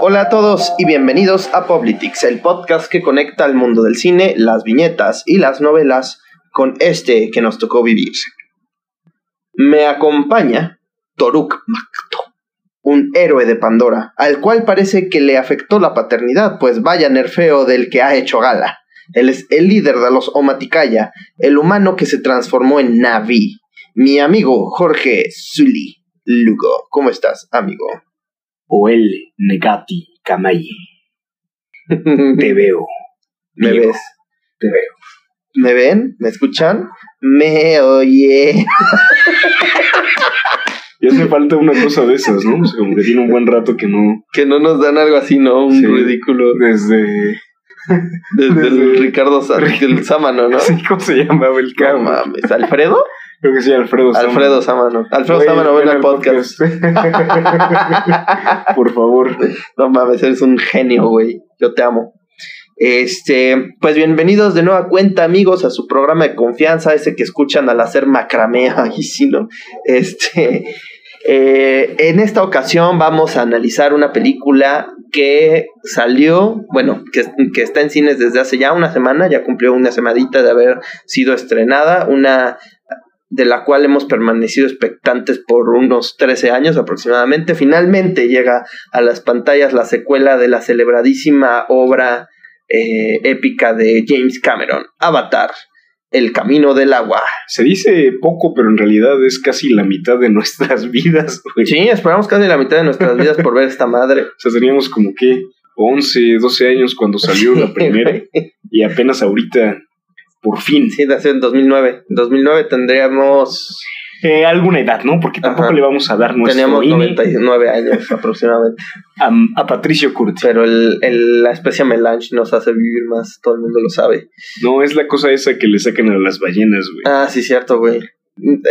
Hola a todos y bienvenidos a Politics, el podcast que conecta el mundo del cine, las viñetas y las novelas con este que nos tocó vivir. Me acompaña Toruk Makto, un héroe de Pandora, al cual parece que le afectó la paternidad, pues vaya nerfeo del que ha hecho gala. Él es el líder de los Omaticaya, el humano que se transformó en Navi. Mi amigo Jorge Zuli Lugo. ¿Cómo estás, amigo? O el Negati Kamaye. Te veo. ¿Me ves? Te veo. ¿Me ven? ¿Me escuchan? Me oye. Y hace falta una cosa de esas, ¿no? O sea, como que tiene un buen rato que no. Que no nos dan algo así, ¿no? Un Sí. ridículo. Desde. Desde el Desde- Ricardo Sa- el Sámano, ¿no? Sí, ¿Cómo se llamaba el No cabrón? mames. ¿Alfredo? Creo que sí, Alfredo. Sámano. Alfredo Sámano. Alfredo Sámano, ven al podcast. Por favor. No mames, eres un genio, güey. Yo te amo. Este, pues bienvenidos de nueva cuenta, amigos, a su programa de confianza, ese que escuchan al hacer macramé, ahí sí, ¿no? Este, eh, en esta ocasión vamos a analizar una película que salió, bueno, que, que está en cines desde hace ya una semana, ya cumplió una semanita de haber sido estrenada, una de la cual hemos permanecido expectantes por unos 13 años aproximadamente. Finalmente llega a las pantallas la secuela de la celebradísima obra eh, épica de James Cameron, Avatar, El Camino del Agua. Se dice poco, pero en realidad es casi la mitad de nuestras vidas, güey. Sí, esperamos casi la mitad de nuestras vidas por ver esta madre. O sea, teníamos como que 11, 12 años cuando salió la primera. y apenas ahorita, por fin. Sí, nació en 2009. En 2009 tendríamos... Eh, alguna edad, ¿no? Porque tampoco Ajá. le vamos a dar nuestro Teníamos INE 99 años aproximadamente. a, a Patricio Curti. Pero el, el- la especie melange nos hace vivir más, todo el mundo lo sabe. No, es la cosa esa que le sacan a las ballenas, güey. Ah, sí, cierto, güey.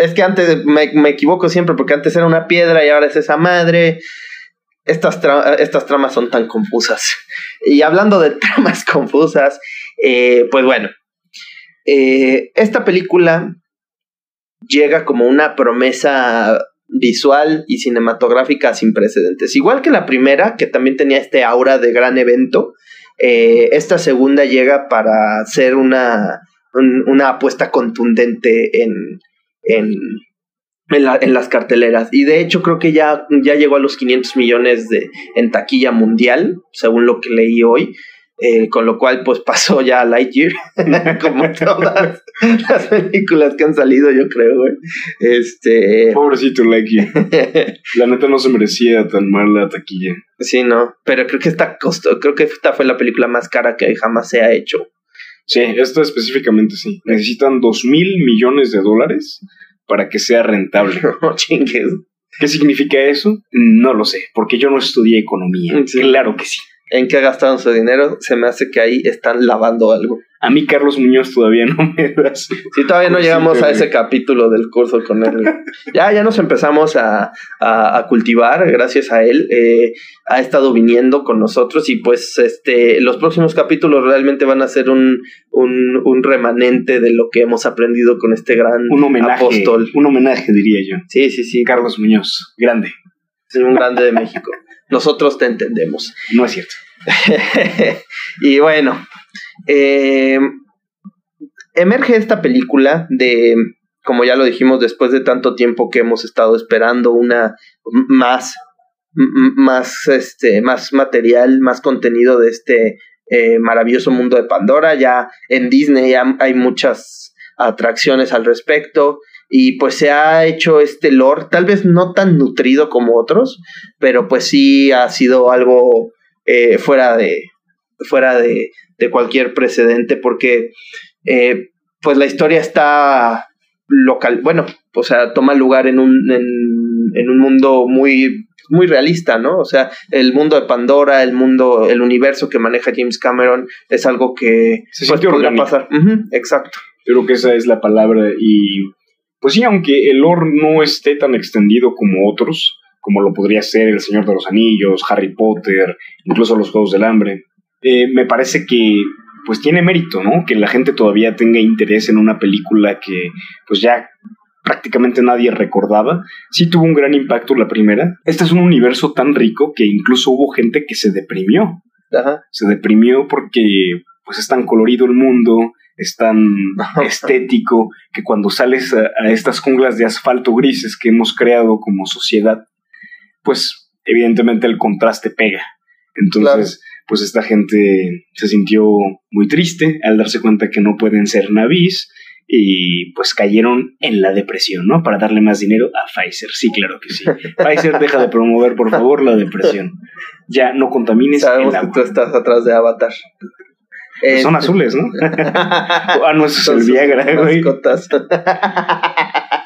Es que antes me, me equivoco siempre porque antes era una piedra y ahora es esa madre. Estas, tra- estas tramas son tan confusas. Y hablando de tramas confusas, eh, pues bueno, eh, esta película llega como una promesa visual y cinematográfica sin precedentes. Igual que la primera, que también tenía este aura de gran evento, eh, esta segunda llega para ser una, un- una apuesta contundente en, en, en las carteleras. Y de hecho creo que ya, ya llegó a los 500 millones de, en taquilla mundial, según lo que leí hoy. Eh, con lo cual, pues pasó ya a Lightyear, como todas las películas que han salido, yo creo, güey. Este. Pobrecito Lucky. La neta no se merecía tan mal la taquilla. sí, no. Pero creo que esta costó, creo que esta fue la película más cara que jamás se ha hecho. Sí, esta específicamente sí. Necesitan dos mil millones de dólares para que sea rentable. No chingues. ¿Qué significa eso? No lo sé, porque yo no estudié economía. Sí. Claro que sí. ¿En qué gastaron su dinero? Se me hace que ahí están lavando algo. A mí Carlos Muñoz todavía no me das. Sí, todavía no llegamos a ese capítulo del curso con él. Ya, ya nos empezamos a, a- a cultivar gracias a él. Eh, ha estado viniendo con nosotros y pues este los próximos capítulos realmente van a ser un, un, un remanente de lo que hemos aprendido con este gran Un homenaje. apóstol. Un homenaje, diría yo. Sí, sí, sí. Carlos Muñoz, grande. Es un grande de México. Nosotros te entendemos. No es cierto. y bueno, eh, emerge esta película de, como ya lo dijimos, después de tanto tiempo que hemos estado esperando una más, más, este, más material, más contenido de este eh, maravilloso mundo de Pandora. Ya en Disney ya hay muchas atracciones al respecto. Y pues se ha hecho este lore, tal vez no tan nutrido como otros, pero pues sí ha sido algo eh, fuera de fuera de, de cualquier precedente porque eh, pues la historia está local bueno o sea toma lugar en un en, en un mundo muy muy realista, ¿no? O sea, el mundo de Pandora, el mundo, el universo que maneja James Cameron es algo que Se pues, podría pasar. Exacto. Creo que esa es la palabra y pues sí, aunque el lore no esté tan extendido como otros, como lo podría ser El Señor de los Anillos, Harry Potter, incluso los Juegos del Hambre, eh, me parece que pues tiene mérito, ¿no? Que la gente todavía tenga interés en una película que pues ya prácticamente nadie recordaba. Sí tuvo un gran impacto la primera. Este es un universo tan rico que incluso hubo gente que se deprimió. Se deprimió porque pues es tan colorido el mundo, es tan estético, que cuando sales a, estas junglas de asfalto grises que hemos creado como sociedad, pues evidentemente el contraste pega. Entonces, pues esta gente se sintió muy triste al darse cuenta que no pueden ser navis y pues cayeron en la depresión, ¿no? Para darle más dinero a Pfizer. Sí, claro que sí. Pfizer, deja de promover, por favor, la depresión. Ya no contamines Sabemos el agua. que tú estás atrás de Avatar. Pues son azules, ¿no? ah, no, eso es el Viagra, güey.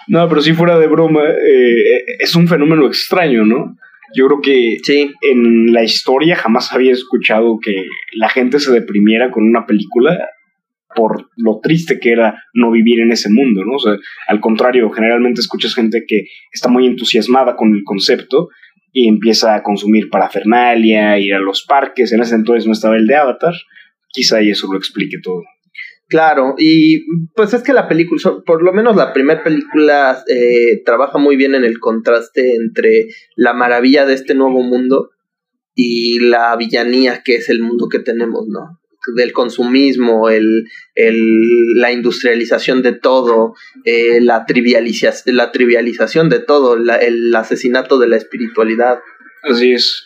no, pero si fuera de broma, eh, es un fenómeno extraño, ¿no? Yo creo que sí. en la historia jamás había escuchado que la gente se deprimiera con una película por lo triste que era no vivir en ese mundo, ¿no? O sea, al contrario, generalmente escuchas gente que está muy entusiasmada con el concepto y empieza a consumir parafernalia, ir a los parques, en ese entonces no estaba el de Avatar, quizá y eso lo explique todo. Claro, y pues es que la película, por lo menos la primera película, eh, trabaja muy bien en el contraste entre la maravilla de este nuevo mundo y la villanía que es el mundo que tenemos, ¿no? del consumismo, el, el, la industrialización de todo, eh, la, trivialización, la trivialización de todo, el asesinato de la espiritualidad. Así es.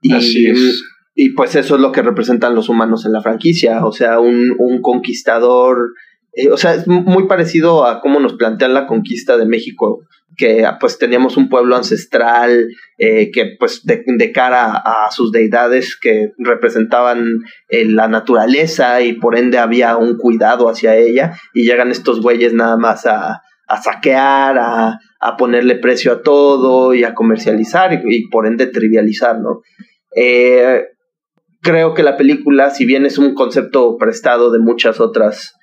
Y, Así es. Y pues eso es lo que representan los humanos en la franquicia, o sea, un, un conquistador, eh, o sea, es muy parecido a cómo nos plantean la conquista de México que pues teníamos un pueblo ancestral eh, que pues de, cara a, sus deidades que representaban eh, la naturaleza y por ende había un cuidado hacia ella y llegan estos güeyes nada más a, a saquear, a, a, ponerle precio a todo y a comercializar y, por ende trivializar, ¿no? Eh, creo que la película, si bien es un concepto prestado de muchas otras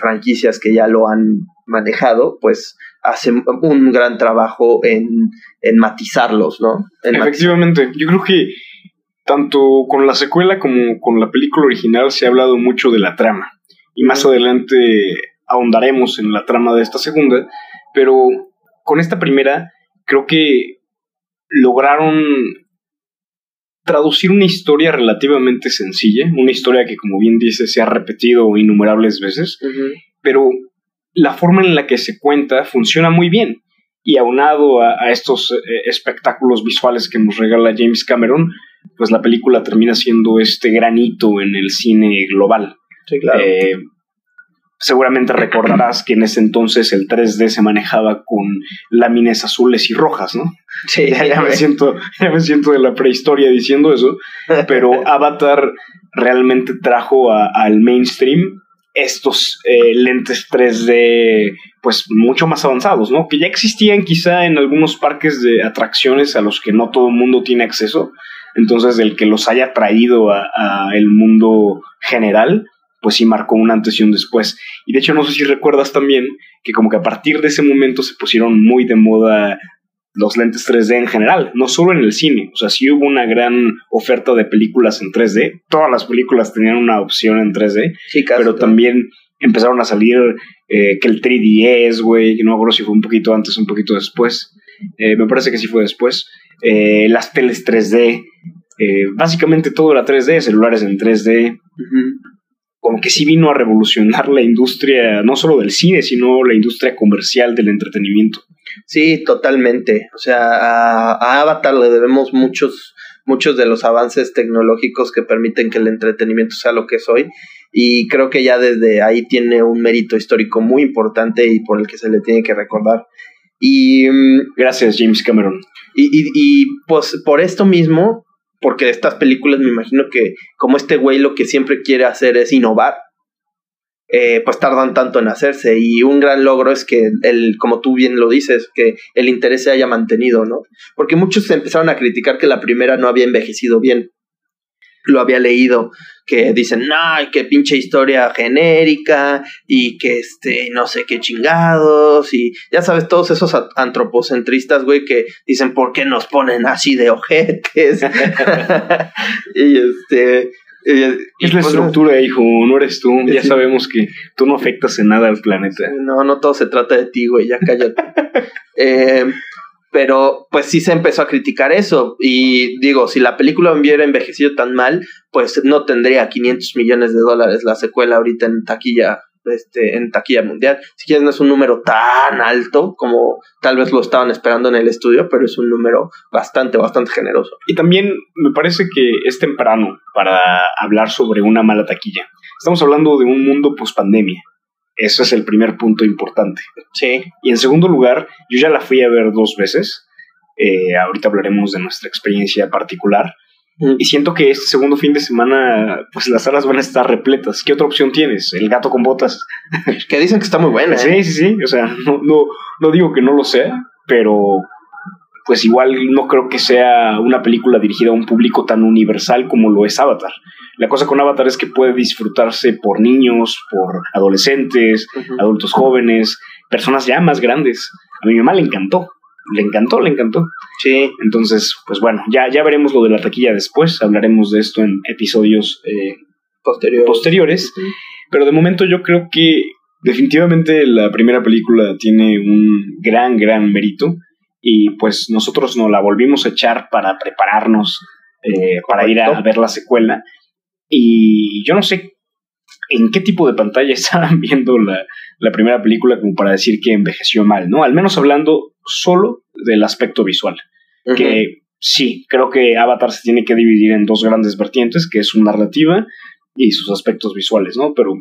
franquicias que ya lo han manejado, pues hace un gran trabajo en, en matizarlos, ¿no? Efectivamente, yo creo que tanto con la secuela como con la película original se ha hablado mucho de la trama. Y más adelante ahondaremos en la trama de esta segunda, pero con esta primera creo que lograron traducir una historia relativamente sencilla, una historia que como bien dice se ha repetido innumerables veces, pero la forma en la que se cuenta funciona muy bien. Y aunado a, estos eh, espectáculos visuales que nos regala James Cameron, pues la película termina siendo este granito en el cine global. Sí, claro. Eh, seguramente recordarás que en ese entonces el 3D se manejaba con láminas azules y rojas, ¿no? Sí, ya, me siento, ya me siento de la prehistoria diciendo eso, pero Avatar realmente trajo al mainstream estos eh, lentes 3D pues mucho más avanzados, ¿no? Que ya existían quizá en algunos parques de atracciones a los que no todo el mundo tiene acceso. Entonces, el que los haya traído a, a, el mundo general, pues sí marcó un antes y un después. Y de hecho, no sé si recuerdas también que como que a partir de ese momento se pusieron muy de moda los lentes 3D en general, no solo en el cine. O sea, sí hubo una gran oferta de películas en 3D. Todas las películas tenían una opción en 3D. pero también empezaron a salir eh, que el 3DS, güey, no me acuerdo si fue un poquito antes o un poquito después. Eh, me parece que sí fue después. Eh, las teles 3D. básicamente todo era 3D, celulares en 3D. Como que sí vino a revolucionar la industria, no solo del cine, sino la industria comercial del entretenimiento. Sí, totalmente. O sea, a, Avatar le debemos muchos, muchos de los avances tecnológicos que permiten que el entretenimiento sea lo que es hoy. Y creo que ya desde ahí tiene un mérito histórico muy importante y por el que se le tiene que recordar. Y mm, gracias, James Cameron. Y, y, y pues por esto mismo, porque estas películas me imagino que como este güey lo que siempre quiere hacer es innovar eh, pues tardan tanto en hacerse y un gran logro es que el, como tú bien lo dices, que el interés se haya mantenido, ¿no? Porque muchos empezaron a criticar que la primera no había envejecido bien. Lo había leído, que dicen, no, qué pinche historia genérica y que este, no sé qué chingados y ya sabes, todos esos antropocentristas, güey, que dicen, ¿por qué nos ponen así de ojetes? y este, es la estructura, hijo, no eres tú. Ya sabemos que tú no afectas en nada al planeta. No, no todo se trata de ti, güey, ya cállate. eh, pero pues sí se empezó a criticar eso. Y digo, si la película hubiera envejecido tan mal, pues no tendría 500 millones de dólares la secuela ahorita en taquilla este, en taquilla mundial. Si quieres, no es un número tan alto como tal vez lo estaban esperando en el estudio, pero es un número bastante, bastante generoso. Y también me parece que es temprano para hablar sobre una mala taquilla. Estamos hablando de un mundo post pandemia. Ese es el primer punto importante. Sí. Y en segundo lugar, yo ya la fui a ver dos veces. Eh, ahorita hablaremos de nuestra experiencia particular. Y siento que este segundo fin de semana, pues las salas van a estar repletas. ¿Qué otra opción tienes? ¿El gato con botas? que dicen que está muy buena. Sí, ¿eh? sí, sí. O sea, no, no, no digo que no lo sea, pero pues igual no creo que sea una película dirigida a un público tan universal como lo es Avatar. La cosa con Avatar es que puede disfrutarse por niños, por adolescentes, adultos jóvenes, personas ya más grandes. A mi mamá le encantó le encantó, le encantó. Sí. Entonces, pues bueno, ya, ya veremos lo de la taquilla después, hablaremos de esto en episodios eh, posteriores. Pero de momento yo creo que definitivamente la primera película tiene un gran, gran mérito y pues nosotros nos la volvimos a echar para prepararnos eh, para ir a ver la secuela. Y yo no sé en qué tipo de pantalla estaban viendo la, la primera película como para decir que envejeció mal, ¿no? Al menos hablando solo del aspecto visual. Que sí, creo que Avatar se tiene que dividir en dos grandes vertientes, que es su narrativa y sus aspectos visuales, ¿no? Pero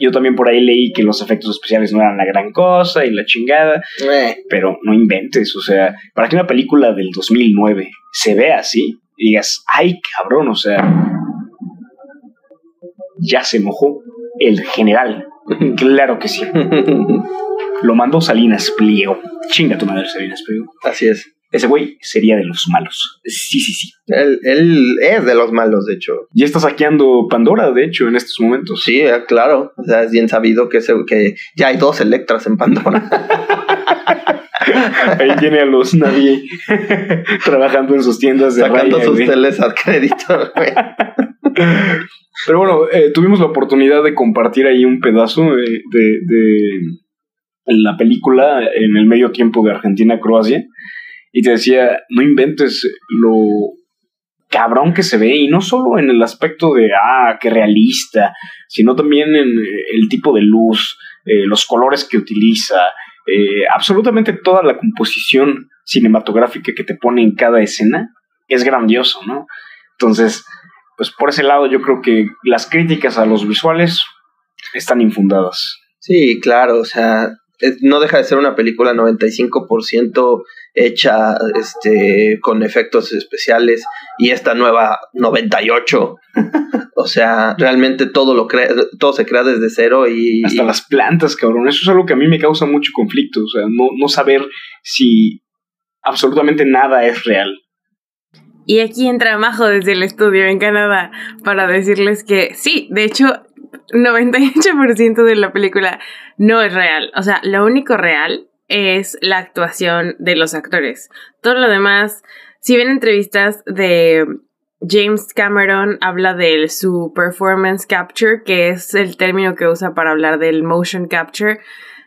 yo también por ahí leí que los efectos especiales no eran la gran cosa y la chingada, eh. pero no inventes, o sea, para que una película del 2009 se vea así, digas, ay cabrón, o sea, ya se mojó el general. claro que sí. Lo mandó Salinas Pliego. Chinga tu madre, Salinas Pliego. Así es. Ese güey sería de los malos. Sí, sí, sí. Él, él, es de los malos, de hecho. Y está saqueando Pandora, de hecho, en estos momentos. Sí, eh, claro. O sea, es bien sabido que, se, que ya hay dos Electras en Pandora. Ahí tiene a los nadie trabajando en sus tiendas de Sacando sus teles al crédito, güey. Pero bueno, eh, tuvimos la oportunidad de compartir ahí un pedazo de, de, de la película en el medio tiempo de Argentina-Croacia. Y te decía, no inventes lo cabrón que se ve, y no solo en el aspecto de, ah, qué realista, sino también en el tipo de luz, eh, los colores que utiliza, eh, absolutamente toda la composición cinematográfica que te pone en cada escena es grandioso, ¿no? Entonces, pues por ese lado yo creo que las críticas a los visuales están infundadas. Sí, claro, o sea, no deja de ser una película 95% hecha este con efectos especiales y esta nueva 98 o sea realmente todo lo crea todo se crea desde cero y hasta las plantas cabrón. Eso es algo que a mí me causa mucho conflicto o sea no, no saber si absolutamente nada es real. Y aquí entra Majo desde el estudio en Canadá para decirles que sí, de hecho, 98% de la película no es real. O sea, lo único real es la actuación de los actores. Todo lo demás, si ven entrevistas de James Cameron, habla de su performance capture, que es el término que usa para hablar del motion capture,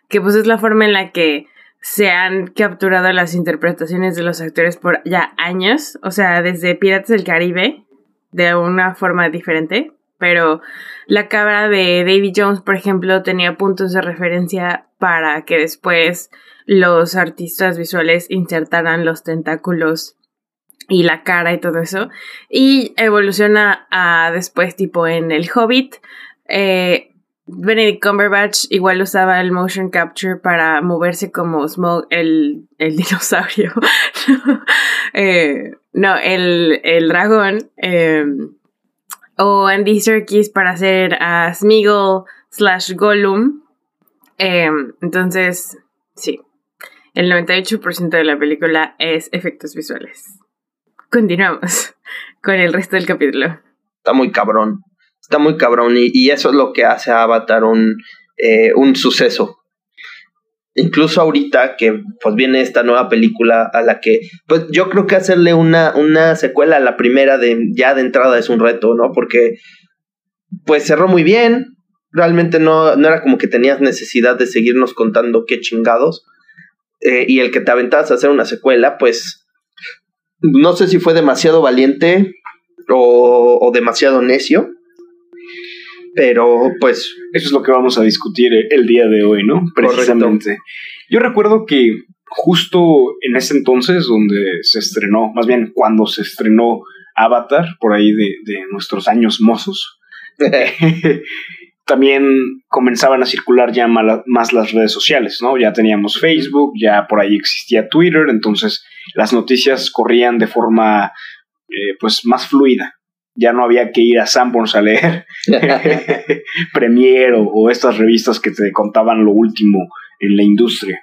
que pues es la forma en la que se han capturado las interpretaciones de los actores por ya años, o sea, desde Piratas del Caribe, de una forma diferente, pero la cabra de Davy Jones, por ejemplo, tenía puntos de referencia para que después los artistas visuales insertaran los tentáculos y la cara y todo eso. Y evoluciona a después, tipo en El Hobbit. Eh, Benedict Cumberbatch igual usaba el motion capture para moverse como Smoke, el, el dinosaurio. eh, no, el, el dragón. Eh, o Andy Serkis para hacer a Smeagol slash Gollum. Eh, entonces, sí. El 98% de la película es efectos visuales. Continuamos con el resto del capítulo. Está muy cabrón. Está muy cabrón. Y, eso es lo que hace a Avatar un, eh, un suceso. Incluso ahorita que pues viene esta nueva película a la que pues yo creo que hacerle una, una secuela a la primera de ya de entrada es un reto, ¿no? Porque pues cerró muy bien. Realmente no, no era como que tenías necesidad de seguirnos contando qué chingados. Eh, y el que te aventabas a hacer una secuela, pues no sé si fue demasiado valiente o, o demasiado necio. Pero pues... Eso es lo que vamos a discutir el día de hoy, ¿no? Precisamente. Yo recuerdo que justo en ese entonces donde se estrenó, más bien cuando se estrenó Avatar, por ahí de, de nuestros años mozos, también comenzaban a circular ya más las redes sociales, ¿no? Ya teníamos Facebook, ya por ahí existía Twitter, entonces las noticias corrían de forma eh, pues más fluida. Ya no había que ir a Sanborns a leer Premiere o, estas revistas que te contaban lo último en la industria.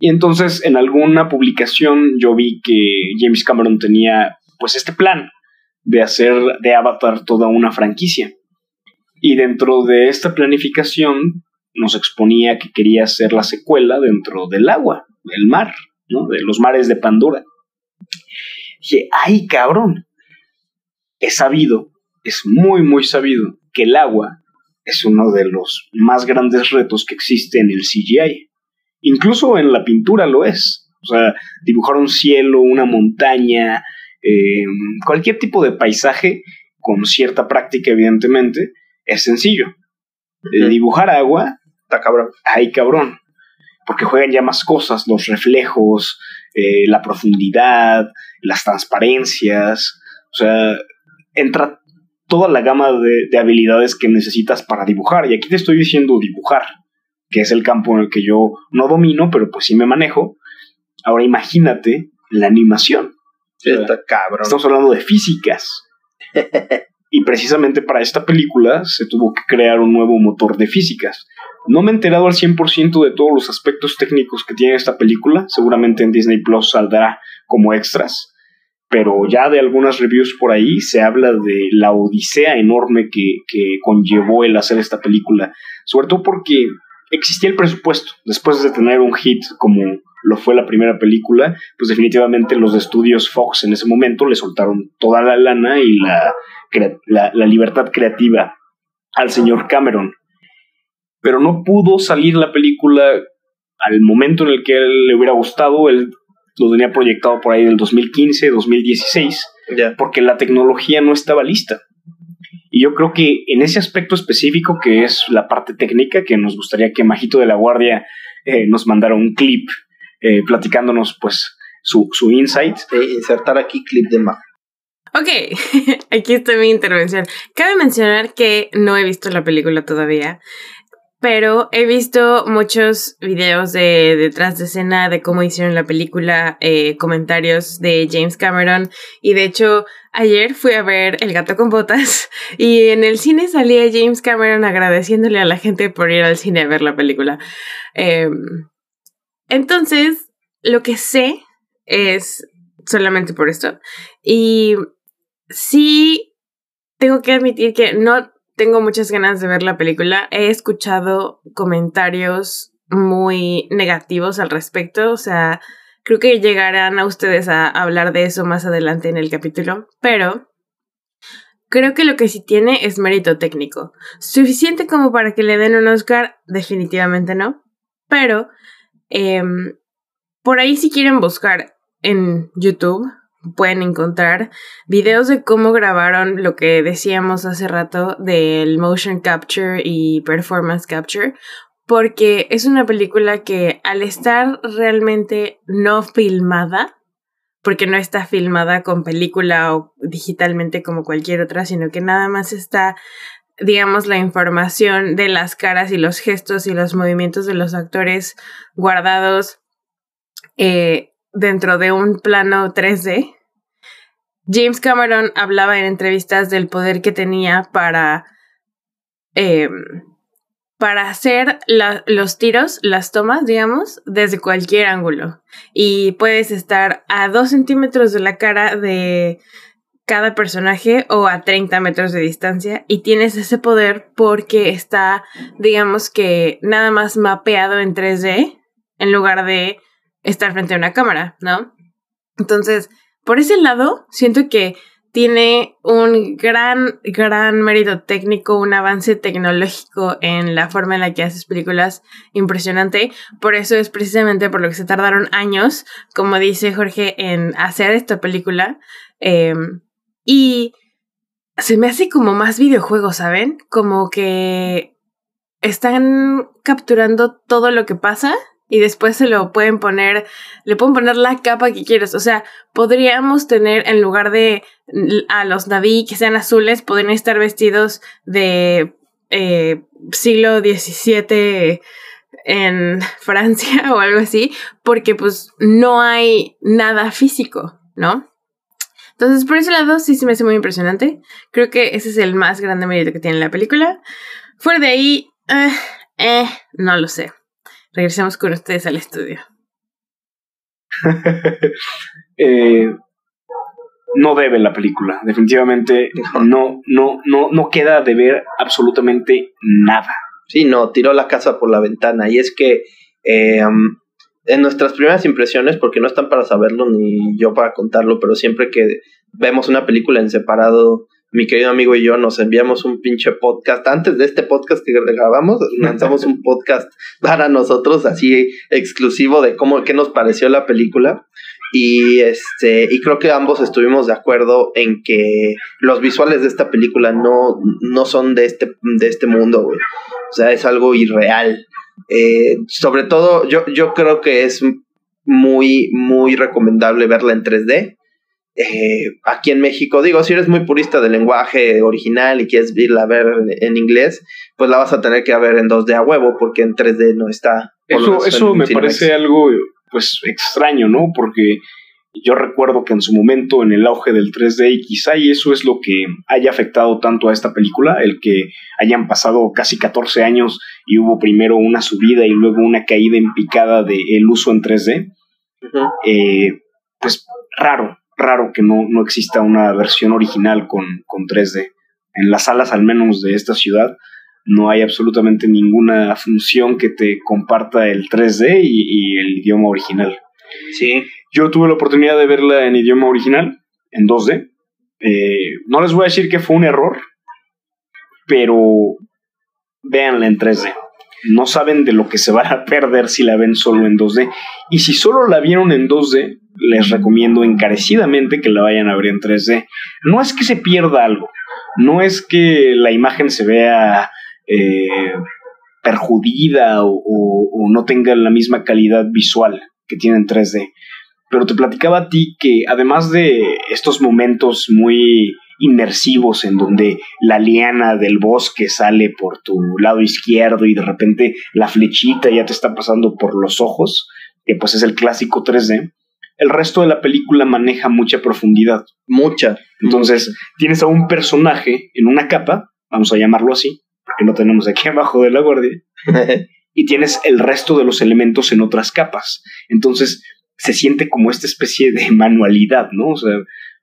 Y entonces en alguna publicación yo vi que James Cameron tenía pues este plan de hacer de Avatar toda una franquicia. Y dentro de esta planificación nos exponía que quería hacer la secuela dentro del agua, del mar, ¿no? de los mares de Pandora. Dije, ay cabrón, es sabido, es muy, muy sabido que el agua es uno de los más grandes retos que existe en el CGI. Incluso en la pintura lo es. O sea, dibujar un cielo, una montaña, eh, cualquier tipo de paisaje, con cierta práctica evidentemente, es sencillo. dibujar agua, está cabrón. Ay, cabrón. Porque juegan ya más cosas, los reflejos, eh, la profundidad, las transparencias. O sea, entra toda la gama de, habilidades que necesitas para dibujar. Y aquí te estoy diciendo dibujar, que es el campo en el que yo no domino, pero pues sí me manejo. Ahora imagínate la animación. Está cabrón. Estamos hablando de físicas. y precisamente para esta película se tuvo que crear un nuevo motor de físicas. No me he enterado al 100% de todos los aspectos técnicos que tiene esta película, seguramente en Disney Plus saldrá como extras, pero ya de algunas reviews por ahí se habla de la odisea enorme que, que conllevó el hacer esta película, sobre todo porque existía el presupuesto, después de tener un hit como lo fue la primera película, pues definitivamente los estudios Fox en ese momento le soltaron toda la lana y la, la, libertad creativa al señor Cameron. Pero no pudo salir la película al momento en el que él le hubiera gustado, él lo tenía proyectado por ahí del 2015, 2016, porque la tecnología no estaba lista. Y yo creo que en ese aspecto específico, que es la parte técnica, que nos gustaría que Majito de la Guardia eh, nos mandara un clip eh, platicándonos pues su, su insight. insertar aquí clip de Majo. Ok, aquí está mi intervención. Cabe mencionar que no he visto la película todavía, pero he visto muchos videos de detrás de escena de cómo hicieron la película, eh, comentarios de James Cameron y de hecho ayer fui a ver El gato con botas y en el cine salía James Cameron agradeciéndole a la gente por ir al cine a ver la película. Em, entonces, lo que sé es solamente por esto y sí tengo que admitir que no tengo muchas ganas de ver la película. He escuchado comentarios muy negativos al respecto, o sea, creo que llegarán a ustedes a hablar de eso más adelante en el capítulo, pero creo que lo que sí tiene es mérito técnico. Suficiente como para que le den un Oscar, definitivamente no, pero em, por ahí si quieren buscar en YouTube pueden encontrar videos de cómo grabaron lo que decíamos hace rato del motion capture y performance capture, porque es una película que al estar realmente no filmada, porque no está filmada con película o digitalmente como cualquier otra, sino que nada más está digamos, la información de las caras y los gestos y los movimientos de los actores guardados eh, dentro de un plano 3D. James Cameron hablaba en entrevistas del poder que tenía para, em, para hacer los tiros, las tomas, digamos, desde cualquier ángulo. Y puedes estar a dos centímetros de la cara de cada personaje o a 30 metros de distancia y tienes ese poder porque está, digamos que, nada más mapeado en 3D en lugar de estar frente a una cámara, ¿no? Entonces, por ese lado, siento que tiene un gran, gran mérito técnico, un avance tecnológico en la forma en la que haces películas impresionante. Por eso es precisamente por lo que se tardaron años, como dice Jorge, en hacer esta película. Em, y se me hace como más videojuego, ¿saben? Como que están capturando todo lo que pasa y después se lo pueden poner, le pueden poner la capa que quieras. O sea, podríamos tener en lugar de a los Naví que sean azules, podrían estar vestidos de eh, siglo XVII en Francia o algo así, porque pues no hay nada físico, ¿no? Entonces, por ese lado, sí se me hace muy impresionante. Creo que ese es el más grande mérito que tiene la película. Fuera de ahí, eh, eh, no lo sé. Regresemos con ustedes al estudio. eh, no debe la película, definitivamente no, no, no, no queda de ver absolutamente nada. Sí, no, tiró la casa por la ventana. Y es que eh, en nuestras primeras impresiones, porque no están para saberlo ni yo para contarlo, pero siempre que vemos una película en separado, mi querido amigo y yo nos enviamos un pinche podcast. Antes de este podcast que grabamos, lanzamos un podcast para nosotros, así exclusivo de cómo, qué nos pareció la película. Y este, y creo que ambos estuvimos de acuerdo en que los visuales de esta película no, no son de este, de este mundo, güey. O sea, es algo irreal. Eh, sobre todo, yo, yo creo que es muy, muy recomendable verla en 3D. Eh, aquí en México, digo, si eres muy purista del lenguaje original y quieres irla a ver en, inglés, pues la vas a tener que ver en 2D a huevo, porque en 3D no está. Eso, eso me parece algo, pues, extraño, ¿no? Porque yo recuerdo que en su momento, en el auge del 3D, y quizá y eso es lo que haya afectado tanto a esta película, el que hayan pasado casi 14 años y hubo primero una subida y luego una caída en picada del el uso en 3D. Eh, pues raro, raro que no, no exista una versión original con, con 3D. En las salas, al menos de esta ciudad, no hay absolutamente ninguna función que te comparta el 3D y, y el idioma original. Sí. Yo tuve la oportunidad de verla en idioma original, en 2D. Eh, no les voy a decir que fue un error, pero véanla en 3D. No saben de lo que se van a perder si la ven solo en 2D. Y si solo la vieron en 2D, les recomiendo encarecidamente que la vayan a ver en 3D. No es que se pierda algo, no es que la imagen se vea eh, perjudida o, o, no tenga la misma calidad visual que tiene en 3D pero te platicaba a ti que además de estos momentos muy inmersivos en donde la liana del bosque sale por tu lado izquierdo y de repente la flechita ya te está pasando por los ojos, que pues es el clásico 3D, el resto de la película maneja mucha profundidad. Mucha. Entonces, tienes a un personaje en una capa, vamos a llamarlo así, porque no tenemos aquí abajo de la guardia, y tienes el resto de los elementos en otras capas. Entonces, se siente como esta especie de manualidad, ¿no? O sea,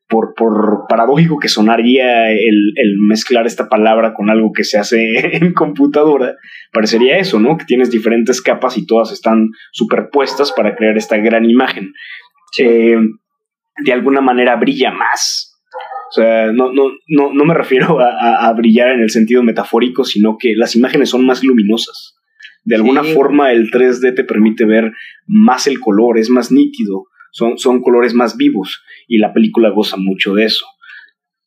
por, por paradójico que sonaría el, el, mezclar esta palabra con algo que se hace en computadora, parecería eso, ¿no? Que tienes diferentes capas y todas están superpuestas para crear esta gran imagen. Eh, de alguna manera brilla más. O sea, no, no, no, no me refiero a, a, brillar en el sentido metafórico, sino que las imágenes son más luminosas. De alguna forma el 3D te permite ver más el color, es más nítido, son, son colores más vivos y la película goza mucho de eso.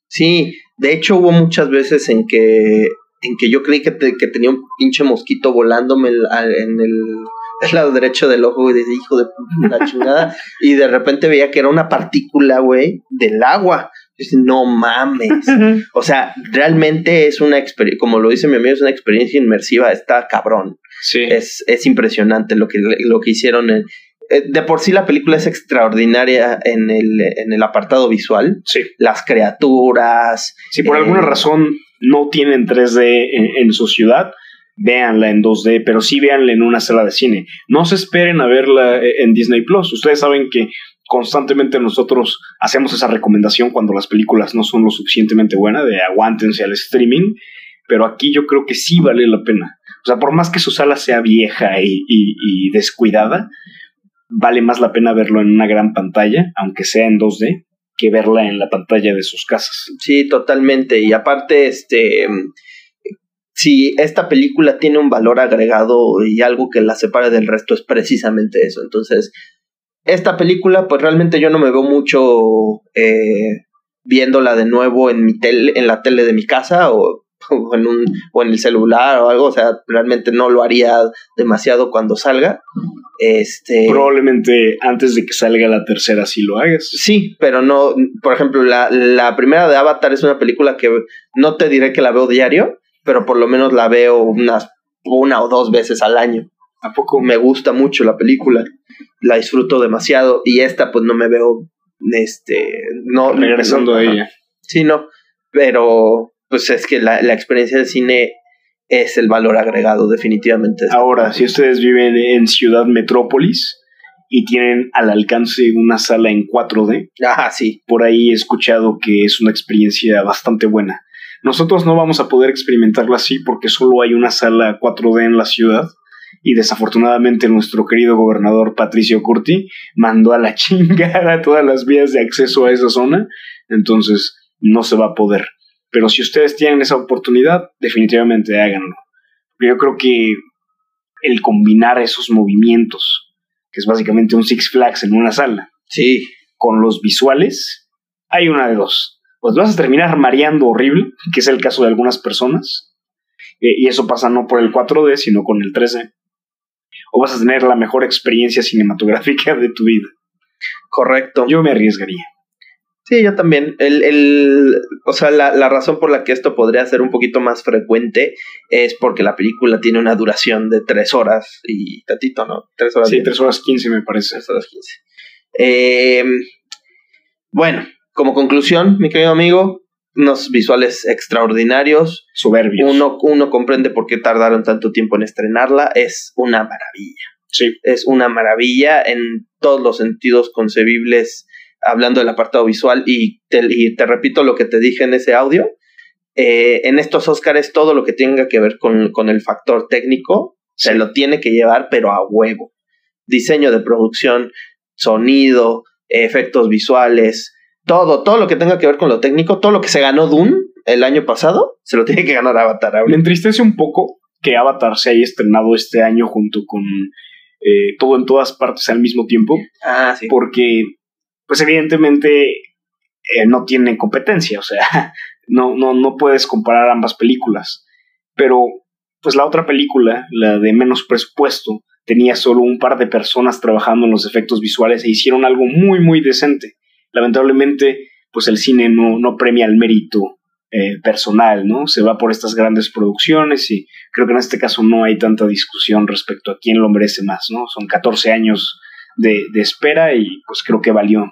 Sí, de hecho hubo muchas veces en que, en que yo creí que, que tenía un pinche mosquito volándome en el, lado derecho del ojo, y de hijo de la chingada, y de repente veía que era una partícula, güey, del agua no mames. o sea, realmente es una experiencia, como lo dice mi amigo, es una experiencia inmersiva, está cabrón. Sí. Es, es impresionante lo que, lo que hicieron. En, eh, de por sí la película es extraordinaria en el, en el apartado visual. Sí. Las criaturas. Si por alguna eh, razón no tienen 3D en, su ciudad, véanla en 2D, pero sí véanla en una sala de cine. No se esperen a verla eh, en Disney Plus. Ustedes saben que constantemente nosotros hacemos esa recomendación cuando las películas no son lo suficientemente buenas, de aguántense al streaming, pero aquí yo creo que sí vale la pena. O sea, por más que su sala sea vieja y, descuidada, vale más la pena verlo en una gran pantalla, aunque sea en 2D, que verla en la pantalla de sus casas. Sí, totalmente. Y aparte, este, si esta película tiene un valor agregado y algo que la separa del resto es precisamente eso. Entonces, esta película, pues realmente yo no me veo mucho eh, viéndola de nuevo en mi tele, en la tele de mi casa o, o en un o en el celular o algo, o sea, realmente no lo haría demasiado cuando salga. Este Probablemente antes de que salga la tercera sí lo hagas. Sí, pero no, por ejemplo, la, la primera de Avatar es una película que no te diré que la veo diario, pero por lo menos la veo unas una o dos veces al año. ¿A poco? Me gusta mucho la película, la disfruto demasiado y esta pues no me veo este no Regresando no, a ella. Sí, no, pero pues es que la, la experiencia del cine es el valor agregado definitivamente. Ahora, si ustedes viven en Ciudad Metrópolis y tienen al alcance una sala en 4D, Ajá, sí. por ahí he escuchado que es una experiencia bastante buena. Nosotros no vamos a poder experimentarla así porque solo hay una sala 4D en la ciudad y desafortunadamente nuestro querido gobernador Patricio Curti mandó a la chingada todas las vías de acceso a esa zona, entonces no se va a poder. Pero si ustedes tienen esa oportunidad, definitivamente háganlo. Yo creo que el combinar esos movimientos, que es básicamente un Six Flags en una sala, Sí, con los visuales, hay una de dos. Pues vas a terminar mareando horrible, que es el caso de algunas personas, eh, y eso pasa no por el 4D, sino con el 3D. O vas a tener la mejor experiencia cinematográfica de tu vida. correcto. Yo me arriesgaría. Sí, yo también. El, el, o sea, la, la razón por la que esto podría ser un poquito más frecuente es porque la película tiene una duración de tres horas y tantito, ¿no? Tres horas. Sí, diez. 3 horas 15 me parece. Tres horas quince. Eh, bueno, como conclusión, mi querido amigo, unos visuales extraordinarios. Soberbios. Uno, uno comprende por qué tardaron tanto tiempo en estrenarla. Es una maravilla. Sí, es una maravilla en todos los sentidos concebibles, hablando del apartado visual. Y te, y te repito lo que te dije en ese audio. eh, en estos Oscars, todo lo que tenga que ver con, con el factor técnico se lo tiene que llevar, pero a huevo. Diseño de producción, sonido, efectos visuales, todo, todo lo que tenga que ver con lo técnico, todo lo que se ganó Dune el año pasado, se lo tiene que ganar Avatar me entristece un poco que Avatar se haya estrenado este año junto con eh, todo en todas partes al mismo tiempo. Ah, sí. porque pues evidentemente eh, no tiene competencia, o sea, no, no, no puedes comparar ambas películas, pero pues la otra película, la de menos presupuesto, tenía solo un par de personas trabajando en los efectos visuales e hicieron algo muy, muy decente. Lamentablemente, pues el cine no, no premia el mérito eh, personal, ¿no? Se va por estas grandes producciones y creo que en este caso no hay tanta discusión respecto a quién lo merece más, ¿no? Son 14 años de, de espera y pues creo que valió.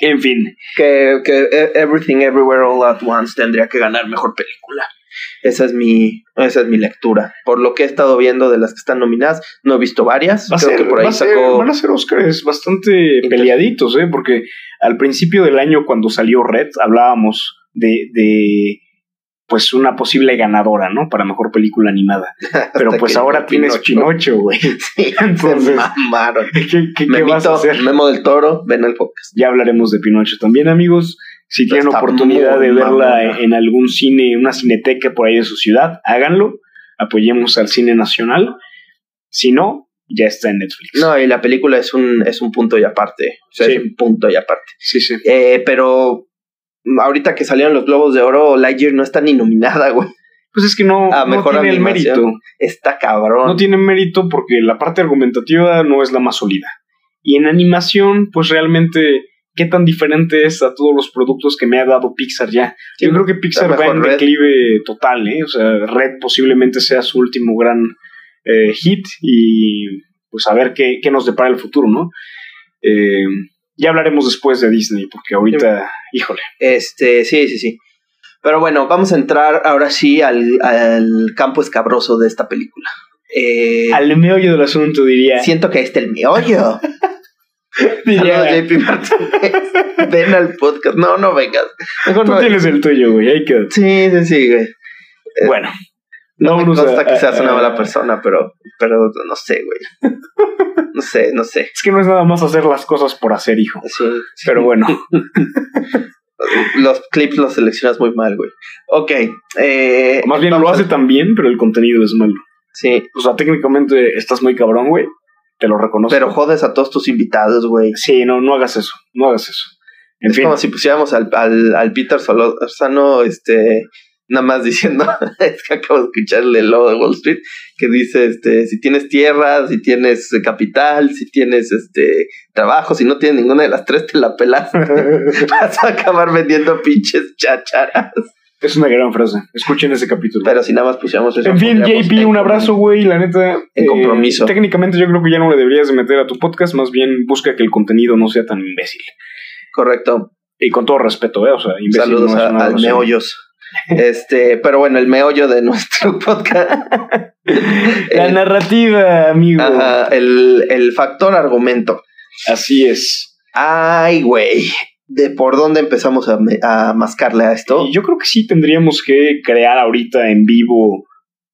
En fin, que, que E- Everything Everywhere All at Once tendría que ganar mejor película. Esa es mi, esa es mi lectura. Por lo que he estado viendo de las que están nominadas, no he visto varias. va Creo ser, que por ahí va sacó. van a ser Oscars bastante peleaditos, ¿eh? Porque al principio del año cuando salió Red hablábamos de, de pues una posible ganadora, ¿no? Para mejor película animada. Pero pues ahora tienes Pinocho, güey. Sí, Entonces- se mamaron. ¿Qué, qué- qué vas a hacer? Memo del Toro, ven al podcast. Ya hablaremos de Pinocho también, amigos. Si tienen oportunidad de verla mamona. en algún cine, una cineteca por ahí de su ciudad, háganlo. Apoyemos al cine nacional. Si no, ya está en Netflix. No, y la película es un, es un punto y aparte. O sea, Sí. es un punto y aparte. Sí, sí. Eh, pero ahorita que salieron los Globos de Oro, Lightyear no está ni nominada, güey. Pues es que no, Ah, no mejor tiene el animación. mérito. Está cabrón. No tiene mérito porque la parte argumentativa no es la más sólida. Y en animación, pues realmente, ¿qué tan diferente es a todos los productos que me ha dado Pixar ya? Sí, Yo creo que Pixar va en Red. declive total, ¿eh? O sea, Red posiblemente sea su último gran eh, hit y pues a ver qué, qué nos depara el futuro, ¿no? Eh, ya hablaremos después de Disney, porque ahorita, híjole. Este, sí, sí, sí. Pero bueno, vamos a entrar ahora sí al, al campo escabroso de esta película. Eh, Al meollo del asunto diría... Siento que este es el meollo. Saludos, JP Martínez. Ven al podcast. No, no vengas. Mejor tú no. tienes el tuyo, güey, ahí quédate. Sí, sí, sí, güey. Bueno, No me Vámonos consta a- que seas a- una mala persona, pero, pero no sé, güey. No sé, no sé. Es que no es nada más hacer las cosas por hacer, hijo. Sí, sí. Pero bueno, Los clips los seleccionas muy mal, güey. Ok. Eh, más bien lo vamos a- hace tan bien, pero el contenido es malo. Sí, O sea, técnicamente estás muy cabrón, güey. Te lo reconozco. pero jodes a todos tus invitados, güey. Sí, no, no hagas eso. No hagas eso. En es fin. como si pusiéramos al, al, al Peter Solórzano, este, nada más diciendo, es que acabo de escuchar el logo de Wall Street, que dice, este, si tienes tierra, si tienes eh, capital, si tienes, este, trabajo, si no tienes ninguna de las tres, te la pelas. Vas a acabar vendiendo pinches chacharas. Es una gran frase. Escuchen ese capítulo. Pero si nada más pusiéramos eso. En fin, JP, un abrazo, güey. La neta. En eh, compromiso. técnicamente, yo creo que ya no le deberías de meter a tu podcast. Más bien, busca que el contenido no sea tan imbécil. Correcto. Y con todo respeto, ¿eh? O sea, imbécil. Saludos no a- al meollos. Este, pero bueno, el meollo de nuestro podcast. La El- narrativa, amigo. Ajá, el, el factor argumento. Así es. Ay, güey. ¿De por dónde empezamos a, a mascarle a esto? Y yo creo que sí tendríamos que crear ahorita en vivo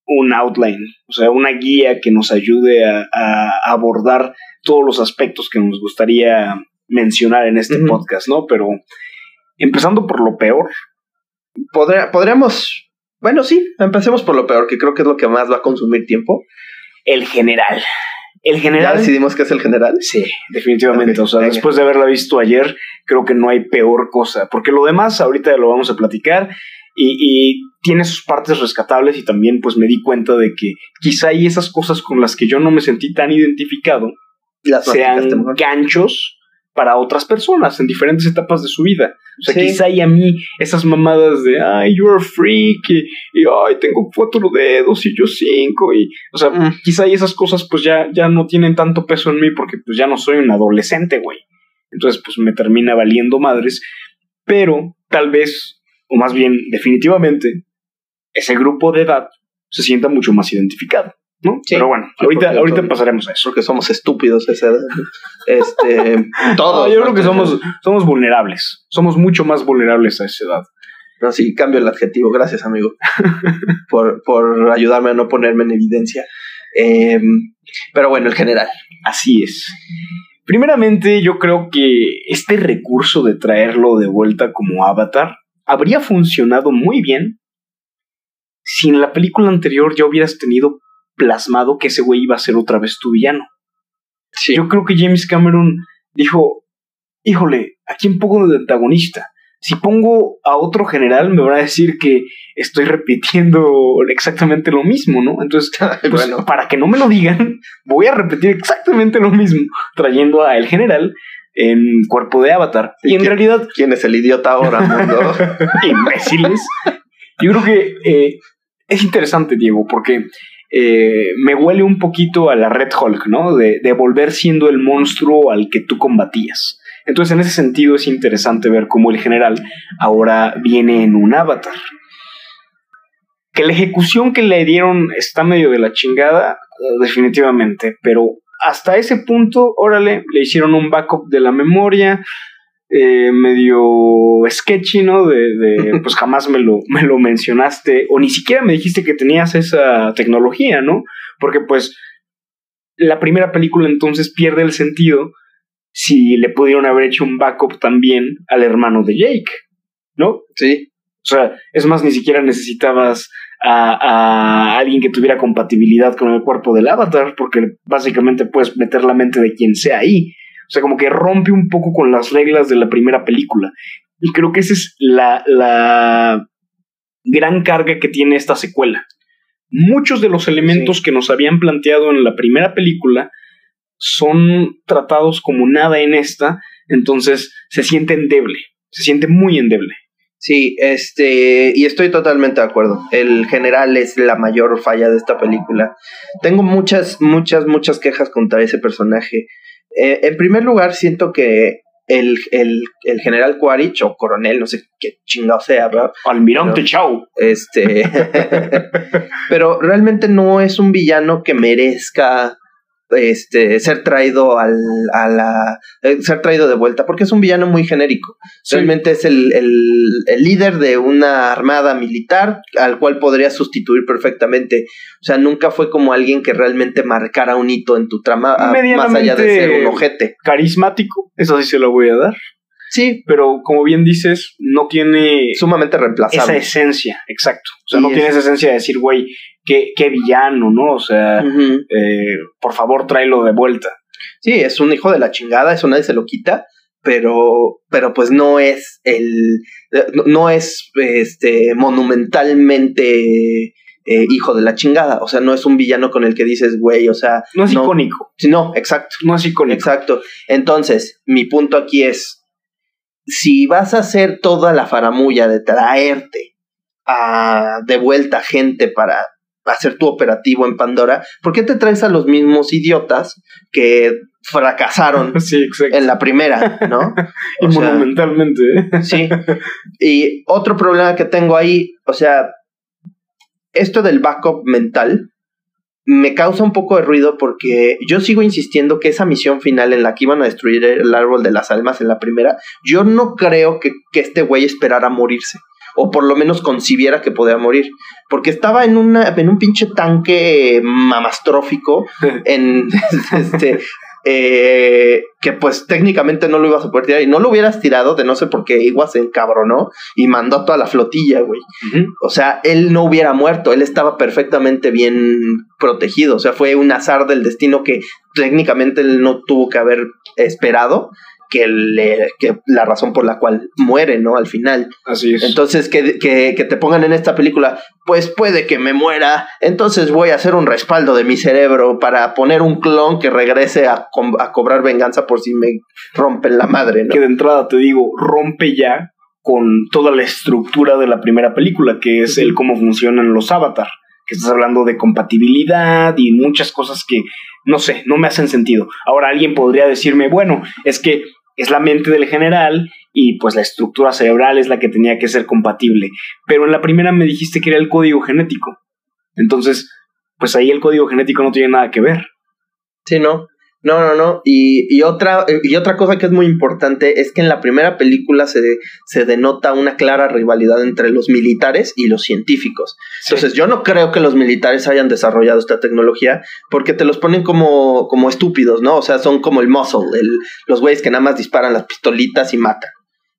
un outline, o sea, una guía que nos ayude a, a abordar todos los aspectos que nos gustaría mencionar en este podcast, ¿no? Pero empezando por lo peor, Podría- podríamos. Bueno, sí, empecemos por lo peor, que creo que es lo que más va a consumir tiempo. el general. El ¿Ya general. decidimos que es el general? Sí, definitivamente. O sea, venga. después de haberla visto ayer, creo que no hay peor cosa. Porque lo demás, ahorita lo vamos a platicar. Y, y tiene sus partes rescatables. Y también, pues me di cuenta de que quizá hay esas cosas con las que yo no me sentí tan identificado Las sean ganchos para otras personas en diferentes etapas de su vida. O sea, Sí. quizá hay a mí esas mamadas de, ay, you're a freak, y, y, ay, tengo cuatro dedos y yo cinco, y, o sea, Mm. quizá hay esas cosas pues ya, ya no tienen tanto peso en mí porque pues ya no soy un adolescente, güey. Entonces, pues me termina valiendo madres, pero tal vez, o más bien definitivamente, ese grupo de edad se sienta mucho más identificado, ¿no? Sí. Pero bueno, ahorita, ahorita pasaremos a eso. Porque somos estúpidos a esa edad. Este. todos. No, yo creo que somos, somos vulnerables. Somos mucho más vulnerables a esa edad. No, sí, cambio el adjetivo. Gracias, amigo. por, por ayudarme a no ponerme en evidencia. Eh, pero bueno, el general. Así es. Primeramente, yo creo que este recurso de traerlo de vuelta como avatar habría funcionado muy bien si en la película anterior ya hubieras tenido plasmado que ese güey iba a ser otra vez tu villano. Sí. Yo creo que James Cameron dijo, híjole, ¿a quién pongo de antagonista? Si pongo a otro general me van a decir que estoy repitiendo exactamente lo mismo, ¿no? Entonces, pues, bueno, para que no me lo digan, voy a repetir exactamente lo mismo, trayendo a el general en cuerpo de avatar. Y en ¿Quién- realidad, ¿quién es el idiota ahora, mundo? imbéciles. Yo creo que eh, es interesante, Diego, porque eh, me huele un poquito a la Red Hulk, ¿no? De, de volver siendo el monstruo al que tú combatías. Entonces, en ese sentido, es interesante ver cómo el general ahora viene en un avatar. Que la ejecución que le dieron está medio de la chingada, eh, definitivamente, pero hasta ese punto, órale, le hicieron un backup de la memoria, eh, medio sketchy, ¿no? De, de, pues jamás me lo, me lo mencionaste, o ni siquiera me dijiste que tenías esa tecnología, ¿no? Porque pues la primera película entonces pierde el sentido si le pudieron haber hecho un backup también al hermano de Jake, ¿no? Sí. O sea, es más, ni siquiera necesitabas a, a alguien que tuviera compatibilidad con el cuerpo del avatar, porque básicamente puedes meter la mente de quien sea ahí. O sea, como que rompe un poco con las reglas de la primera película. Y creo que esa es la, la gran carga que tiene esta secuela. Muchos de los elementos que nos habían planteado en la primera película son tratados como nada en esta, entonces se siente endeble, se siente muy endeble. Sí, este, y estoy totalmente de acuerdo. El general es la mayor falla de esta película. Tengo muchas, muchas, muchas quejas contra ese personaje. Eh, en primer lugar, siento que el, el, el general Quaritch, o coronel, no sé qué chingado sea, ¿verdad? Almirante Chao. Este. pero realmente no es un villano que merezca este, ser traído al, a la, eh, ser traído de vuelta, porque es un villano muy genérico. Sí. Realmente es el, el, el líder de una armada militar al cual podría sustituir perfectamente. O sea, nunca fue como alguien que realmente marcara un hito en tu trama, a- más allá de ser un ojete. Carismático, eso sí se lo voy a dar. Sí, Pero como bien dices, no tiene sumamente esa reemplazable. esencia, exacto. O sea, Y no es- tiene esa esencia de decir, güey, qué, qué villano, ¿no? O sea, eh, por favor, tráelo de vuelta. Sí, es un hijo de la chingada, eso nadie se lo quita, pero, pero pues no es el, no- no es este monumentalmente eh, hijo de la chingada, o sea, no es un villano con el que dices, güey, o sea, No es No. icónico, no, exacto, no es icónico. exacto. Entonces, mi punto aquí es, si vas a hacer toda la faramulla de traerte a, de vuelta gente para hacer tu operativo en Pandora, ¿por qué te traes a los mismos idiotas que fracasaron Sí, en la primera, ¿no? y O monumentalmente. sí. Y otro problema que tengo ahí, o sea, esto del backup mental me causa un poco de ruido porque yo sigo insistiendo que esa misión final en la que iban a destruir el árbol de las almas en la primera, yo no creo que, que este güey esperara morirse. O por lo menos concibiera que podía morir. Porque estaba en, una, en un pinche tanque mamastrófico en este eh, que pues técnicamente no lo ibas a poder tirar y no lo hubieras tirado de no sé por qué Igua se encabronó y mandó a toda la flotilla, güey. O sea, él no hubiera muerto, él estaba perfectamente bien protegido, o sea, fue un azar del destino que técnicamente él no tuvo que haber esperado que, le, que la razón por la cual muere, ¿no? Al final. Así es. Entonces, que, que, que te pongan en esta película, pues puede que me muera, entonces voy a hacer un respaldo de mi cerebro para poner un clon que regrese a, co- a cobrar venganza por si me rompen la madre, ¿no? que de entrada te digo, rompe ya con toda la estructura de la primera película, que es el cómo funcionan los avatar. Que estás hablando de compatibilidad y muchas cosas que, no sé, no me hacen sentido. Ahora alguien podría decirme, bueno, es que es la mente del general y pues la estructura cerebral es la que tenía que ser compatible. Pero en la primera me dijiste que era el código genético. Entonces, pues ahí el código genético no tiene nada que ver. Sí, no. No, no, no. Y, y, otra, y otra cosa que es muy importante es que en la primera película se, se denota una clara rivalidad entre los militares y los científicos. Entonces, yo no creo que los militares hayan desarrollado esta tecnología porque te los ponen como, como estúpidos, ¿no? O sea, son como el muscle, el, los güeyes que nada más disparan las pistolitas y matan.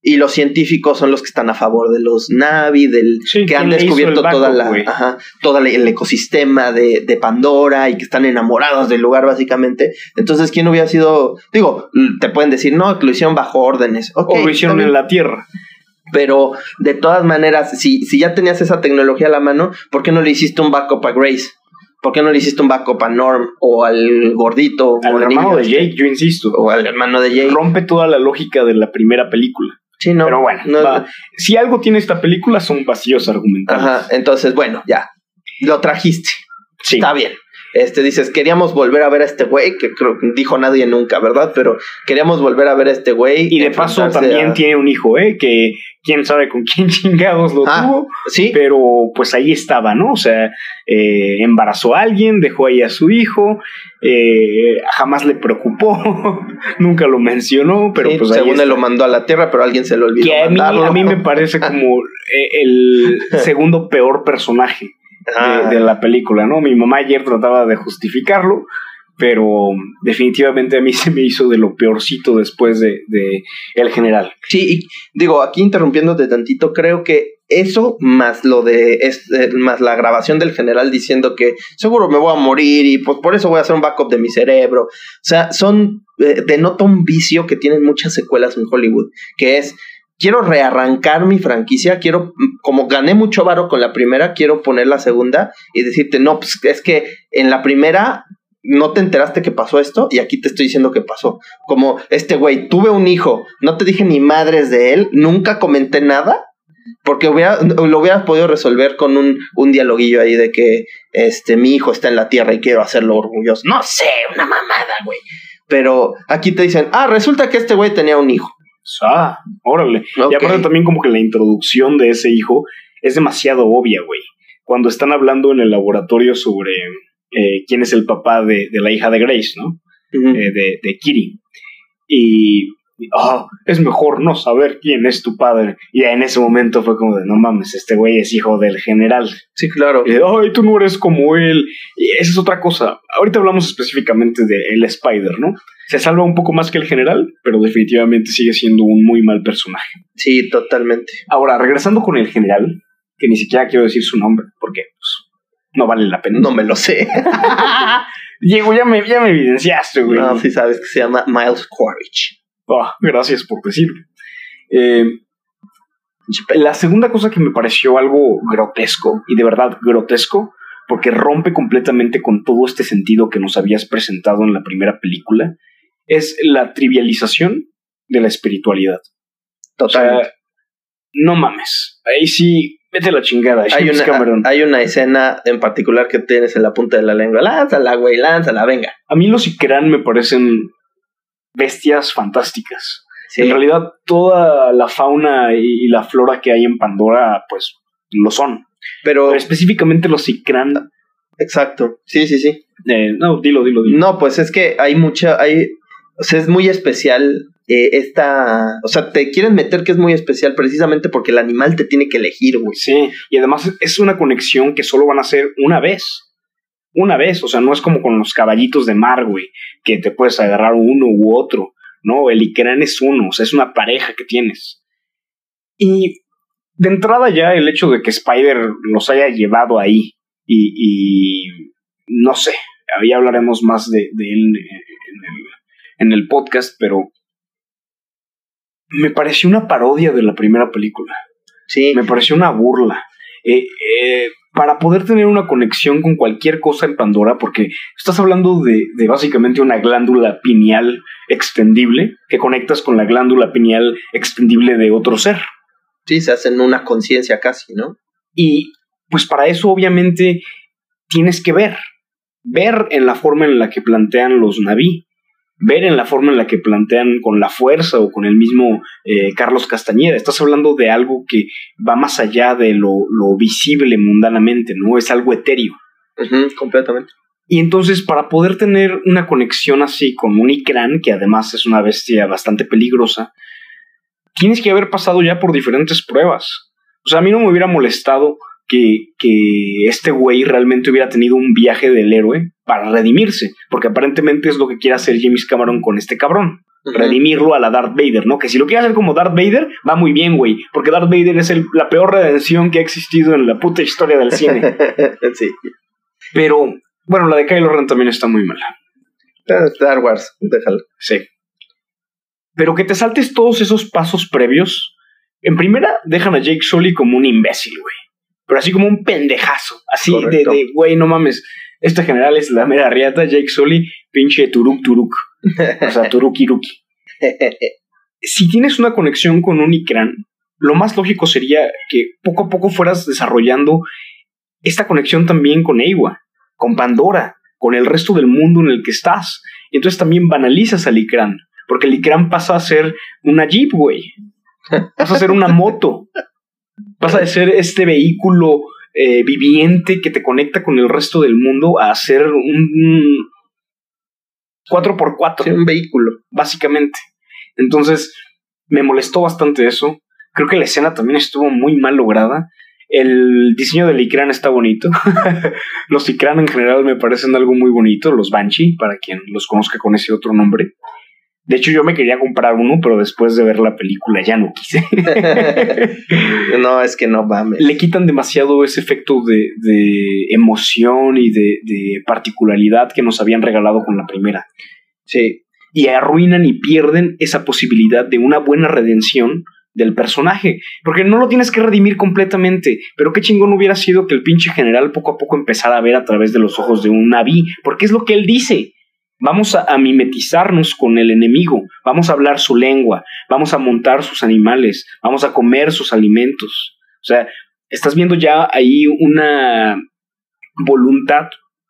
Y los científicos son los que están a favor de los Navi, del Sí, que han ¿quién le hizo descubierto toda la, ajá, todo el, ecosistema de, de Pandora y que están enamorados del lugar básicamente. Entonces, ¿quién hubiera sido? Digo, te pueden decir, no, que lo hicieron bajo órdenes. Ok, o lo hicieron en la Tierra. Pero de todas maneras, si, si ya tenías esa tecnología a la mano, ¿por qué no le hiciste un backup a Grace? ¿Por qué no le hiciste un backup a Norm o al gordito? o Al al hermano niño de? Jake, yo insisto. O al hermano de Jake. rompe toda la lógica de la primera película. Sí, no. Pero bueno, no- si algo tiene esta película son vacíos argumentales. Ajá, entonces, bueno, ya. Lo trajiste. Sí. Está bien. Este dices, queríamos volver a ver a este güey, que creo que dijo nadie nunca, ¿verdad? Pero queríamos volver a ver a este güey. Y de paso también a- tiene un hijo, ¿eh? Que quién sabe con quién chingados lo Ah, tuvo. Sí, Pero pues ahí estaba, ¿no? O sea, eh, embarazó a alguien, dejó ahí a su hijo, eh, jamás le preocupó, nunca lo mencionó, pero sí, pues según él lo mandó a la tierra, pero alguien se le olvidó que a mí, mandarlo. a mí me parece como eh, el segundo peor personaje Ah, de, de la película, ¿no? Mi mamá ayer trataba de justificarlo, pero definitivamente a mí se me hizo de lo peorcito después de, de El General. Sí, y digo, aquí interrumpiéndote tantito, creo que eso más lo de eh, más la grabación del general diciendo que seguro me voy a morir y pues por eso voy a hacer un backup de mi cerebro. O sea, son eh, denota un vicio que tienen muchas secuelas en Hollywood, que es quiero rearrancar mi franquicia, quiero como gané mucho varo con la primera, quiero poner la segunda y decirte, "No, pues es que en la primera no te enteraste que pasó esto y aquí te estoy diciendo que pasó." Como este güey, tuve un hijo, no te dije ni madres de él, nunca comenté nada, porque hubiera, lo hubieras podido resolver con un, un dialoguillo ahí de que este, mi hijo está en la tierra y quiero hacerlo orgulloso. No sé, una mamada, güey. Pero aquí te dicen, ah, resulta que este güey tenía un hijo. Ah, órale. Ok. Y aparte también como que la introducción de ese hijo es demasiado obvia, güey. Cuando están hablando en el laboratorio sobre eh, quién es el papá de, de, la hija de Grace, ¿no? Eh, de, de Kiri. Y oh, es mejor no saber quién es tu padre. Y en ese momento fue como de, no mames, este güey es hijo del general. Sí, claro. Y de, ay, tú no eres como él. Y esa es otra cosa. Ahorita hablamos específicamente de el Spider, ¿no? Se salva un poco más que el general, pero definitivamente sigue siendo un muy mal personaje. Sí, totalmente. Ahora, regresando con el general, que ni siquiera quiero decir su nombre, porque pues, no vale la pena. No me lo sé. Diego, ya me, ya me evidenciaste, güey. No, sí sabes que se llama Miles Quaritch. Oh, gracias por decirlo. Eh, la segunda cosa que me pareció algo grotesco, y de verdad grotesco, porque rompe completamente con todo este sentido que nos habías presentado en la primera película, es la trivialización de la espiritualidad. Total. no mames. Ahí sí, vete a la chingada. Hay una, hay una escena en particular que tienes en la punta de la lengua. Lánzala, güey, lánzala, venga. A mí los Ikran me parecen bestias fantásticas. En realidad, toda la fauna y la flora que hay en Pandora, pues lo son. Pero, específicamente los Ikran. Exacto. Sí, sí, sí. Eh, no, dilo, dilo, dilo. No, pues es que hay mucha. Hay, o sea, es muy especial eh, esta. O sea, te quieren meter que es muy especial precisamente porque el animal te tiene que elegir, güey. Sí, y además es una conexión que solo van a hacer una vez una vez, o sea, no es como con los caballitos de mar, güey, que te puedes agarrar uno u otro, ¿no? El Ikran es uno, o sea, es una pareja que tienes. Y de entrada ya el hecho de que Spider los haya llevado ahí y, y no sé, ahí hablaremos más de, de él en el, en el podcast, pero me pareció una parodia de la primera película. Sí. Me pareció una burla. Eh, eh, para poder tener una conexión con cualquier cosa en Pandora, porque estás hablando de, de, básicamente una glándula pineal extendible que conectas con la glándula pineal extendible de otro ser. Sí, se hacen una conciencia casi, ¿no? Y pues para eso obviamente tienes que ver, ver en la forma en la que plantean los Naví, ver en la forma en la que plantean con la fuerza o con el mismo eh, Carlos Castañeda. Estás hablando de algo que va más allá de lo, visible mundanamente, ¿no? Es algo etéreo. completamente. Y entonces, para poder tener una conexión así con un Ikran, que además es una bestia bastante peligrosa, tienes que haber pasado ya por diferentes pruebas. O sea, a mí no me hubiera molestado que, que este güey realmente hubiera tenido un viaje del héroe para redimirse, porque aparentemente es lo que quiere hacer James Cameron con este cabrón. Redimirlo a la Darth Vader, ¿no? Que si lo quiere hacer como Darth Vader, va muy bien, güey. Porque Darth Vader es el, la peor redención que ha existido en la puta historia del cine. sí. Pero, bueno, la de Kylo Ren también está muy mala. Star Wars, déjalo. Sí. Pero que te saltes todos esos pasos previos. En primera, dejan a Jake Sully como un imbécil, güey. Pero así como un pendejazo. Así de, de, güey, no mames este general es la mera riata, Jake Sully, pinche Turuk Turuk. O sea, Turukiruki. si tienes una conexión con un Ikran, lo más lógico sería que poco a poco fueras desarrollando esta conexión también con Ewa, con Pandora, con el resto del mundo en el que estás. Y entonces también banalizas al Ikran, porque el Ikran pasa a ser una Jeep, güey. Pasa a ser una moto. Pasa a ser este vehículo eh, viviente que te conecta con el resto del mundo a hacer un 4x4. un vehículo. Básicamente. Entonces, me molestó bastante eso. Creo que la escena también estuvo muy mal lograda. El diseño del Ikran está bonito. los Ikran en general me parecen algo muy bonito. Los Banshee, para quien los conozca con ese otro nombre. De hecho, yo me quería comprar uno, pero después de ver la película ya no quise. no, es que no mames. Le quitan demasiado ese efecto de, de emoción y de, de, particularidad que nos habían regalado con la primera. Sí. Y arruinan y pierden esa posibilidad de una buena redención del personaje. Porque no lo tienes que redimir completamente. Pero qué chingón hubiera sido que el pinche general poco a poco empezara a ver a través de los ojos de un Naví. Porque es lo que él dice. Vamos a, mimetizarnos con el enemigo, vamos a hablar su lengua, vamos a montar sus animales, vamos a comer sus alimentos. O sea, estás viendo ya ahí una voluntad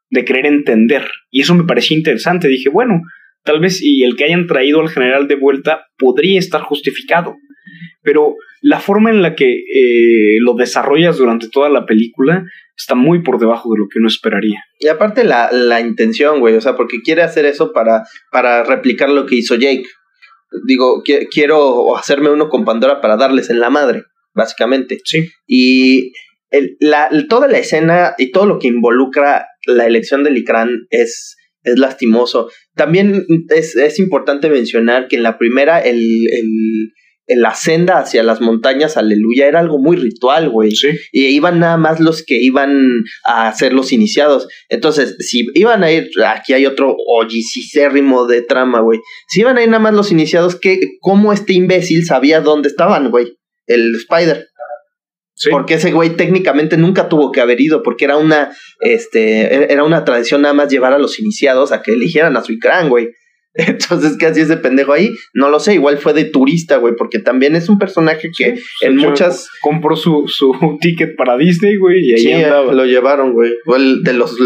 de querer entender. Y eso me parecía interesante. Dije, bueno, tal vez y el que hayan traído al general de vuelta podría estar justificado. Pero la forma en la que eh, lo desarrollas durante toda la película está muy por debajo de lo que uno esperaría. Y aparte la, la intención, güey, o sea, porque quiere hacer eso para, para replicar lo que hizo Jake. Digo, quiero hacerme uno con Pandora para darles en la madre, básicamente. Sí. Y el, la, toda la escena y todo lo que involucra la elección de Licran es, es lastimoso. También es, es importante mencionar que en la primera el, el la senda hacia las montañas, aleluya, era algo muy ritual, güey. Sí. Y iban nada más los que iban a ser los iniciados. Entonces, si iban a ir, aquí hay otro ollicicérrimo de trama, güey. Si iban a ir nada más los iniciados, ¿qué, ¿cómo este imbécil sabía dónde estaban, güey? El Spider. Sí. Porque ese güey técnicamente nunca tuvo que haber ido, porque era una, este, era una tradición nada más llevar a los iniciados a que eligieran a su Ikran, güey. Entonces, ¿qué hacía ese pendejo ahí? No lo sé, igual fue de turista, güey, porque también es un personaje que Sí, en muchas... Compró su, su ticket para Disney, güey, y ahí Sí, andaba. lo llevaron, güey. Fue el de los,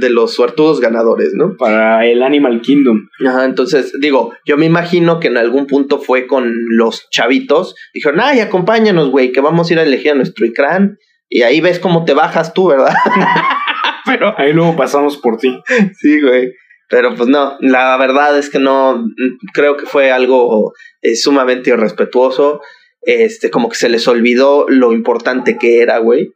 de los suertudos ganadores, ¿no? Para el Animal Kingdom. Ajá, entonces, digo, yo me imagino que en algún punto fue con los chavitos. Dijeron, ay, acompáñanos, güey, que vamos a ir a elegir a nuestro Ikran. Y ahí ves cómo te bajas tú, ¿verdad? Pero Ahí luego pasamos por ti. Sí, güey. Pero pues no, la verdad es que no, creo que fue algo eh, sumamente irrespetuoso. Este, como que se les olvidó lo importante que era, güey.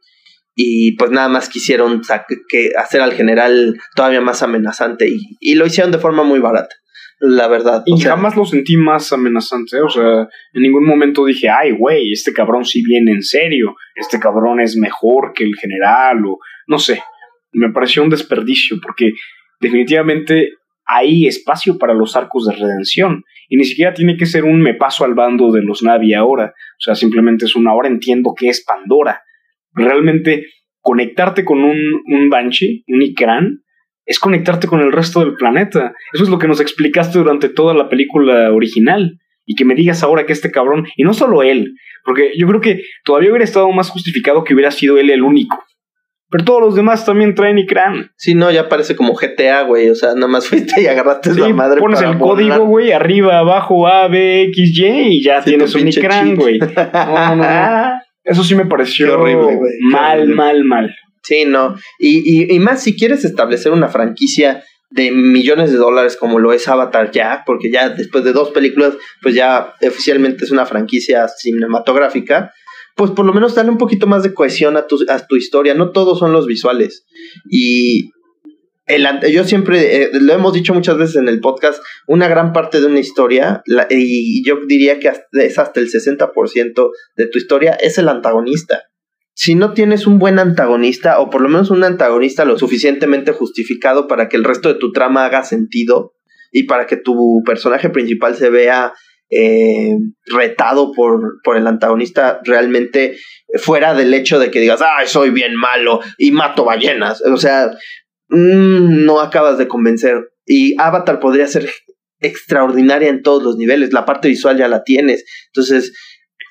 Y pues nada más quisieron que hacer al general todavía más amenazante y, y lo hicieron de forma muy barata, la verdad. Y O sea, jamás lo sentí más amenazante. O sea, en ningún momento dije, ay, güey, este cabrón sí viene en serio. Este cabrón es mejor que el general. O no sé. Me pareció un desperdicio porque definitivamente hay espacio para los arcos de redención. Y ni siquiera tiene que ser un me paso al bando de los Navi ahora. O sea, simplemente es un ahora entiendo que es Pandora. Realmente conectarte con un, un Banshee, un Ikran, es conectarte con el resto del planeta. Eso es lo que nos explicaste durante toda la película original. Y que me digas ahora que este cabrón, y no solo él, porque yo creo que todavía hubiera estado más justificado que hubiera sido él el único. Pero todos los demás también traen Ikran. sí, no, ya parece como GTA, güey. O sea, nada más fuiste y agarraste Sí, la madre. pones para el código, güey, arriba, abajo, A, B, X, Y, y ya Sí, tienes un chip. güey. No, no, no. Eso sí me pareció Qué horrible, güey, qué mal, horrible. mal, mal. Sí, no. Y, y, y más si quieres establecer una franquicia de millones de dólares como lo es Avatar ya, porque ya después de dos películas, pues ya oficialmente es una franquicia cinematográfica, pues por lo menos dale un poquito más de cohesión a tu, a tu historia. No todos son los visuales. Y el, yo siempre, eh, lo hemos dicho muchas veces en el podcast, una gran parte de una historia, y yo diría que hasta- es hasta el 60% de tu historia, es el antagonista si no tienes un buen antagonista, o por lo menos un antagonista lo suficientemente justificado para que el resto de tu trama haga sentido y para que tu personaje principal se vea eh, retado por, por el antagonista realmente fuera del hecho de que digas, soy bien malo y mato ballenas. O sea, mm, no acabas de convencer. Y Avatar podría ser extraordinaria en todos los niveles. La parte visual ya la tienes. Entonces,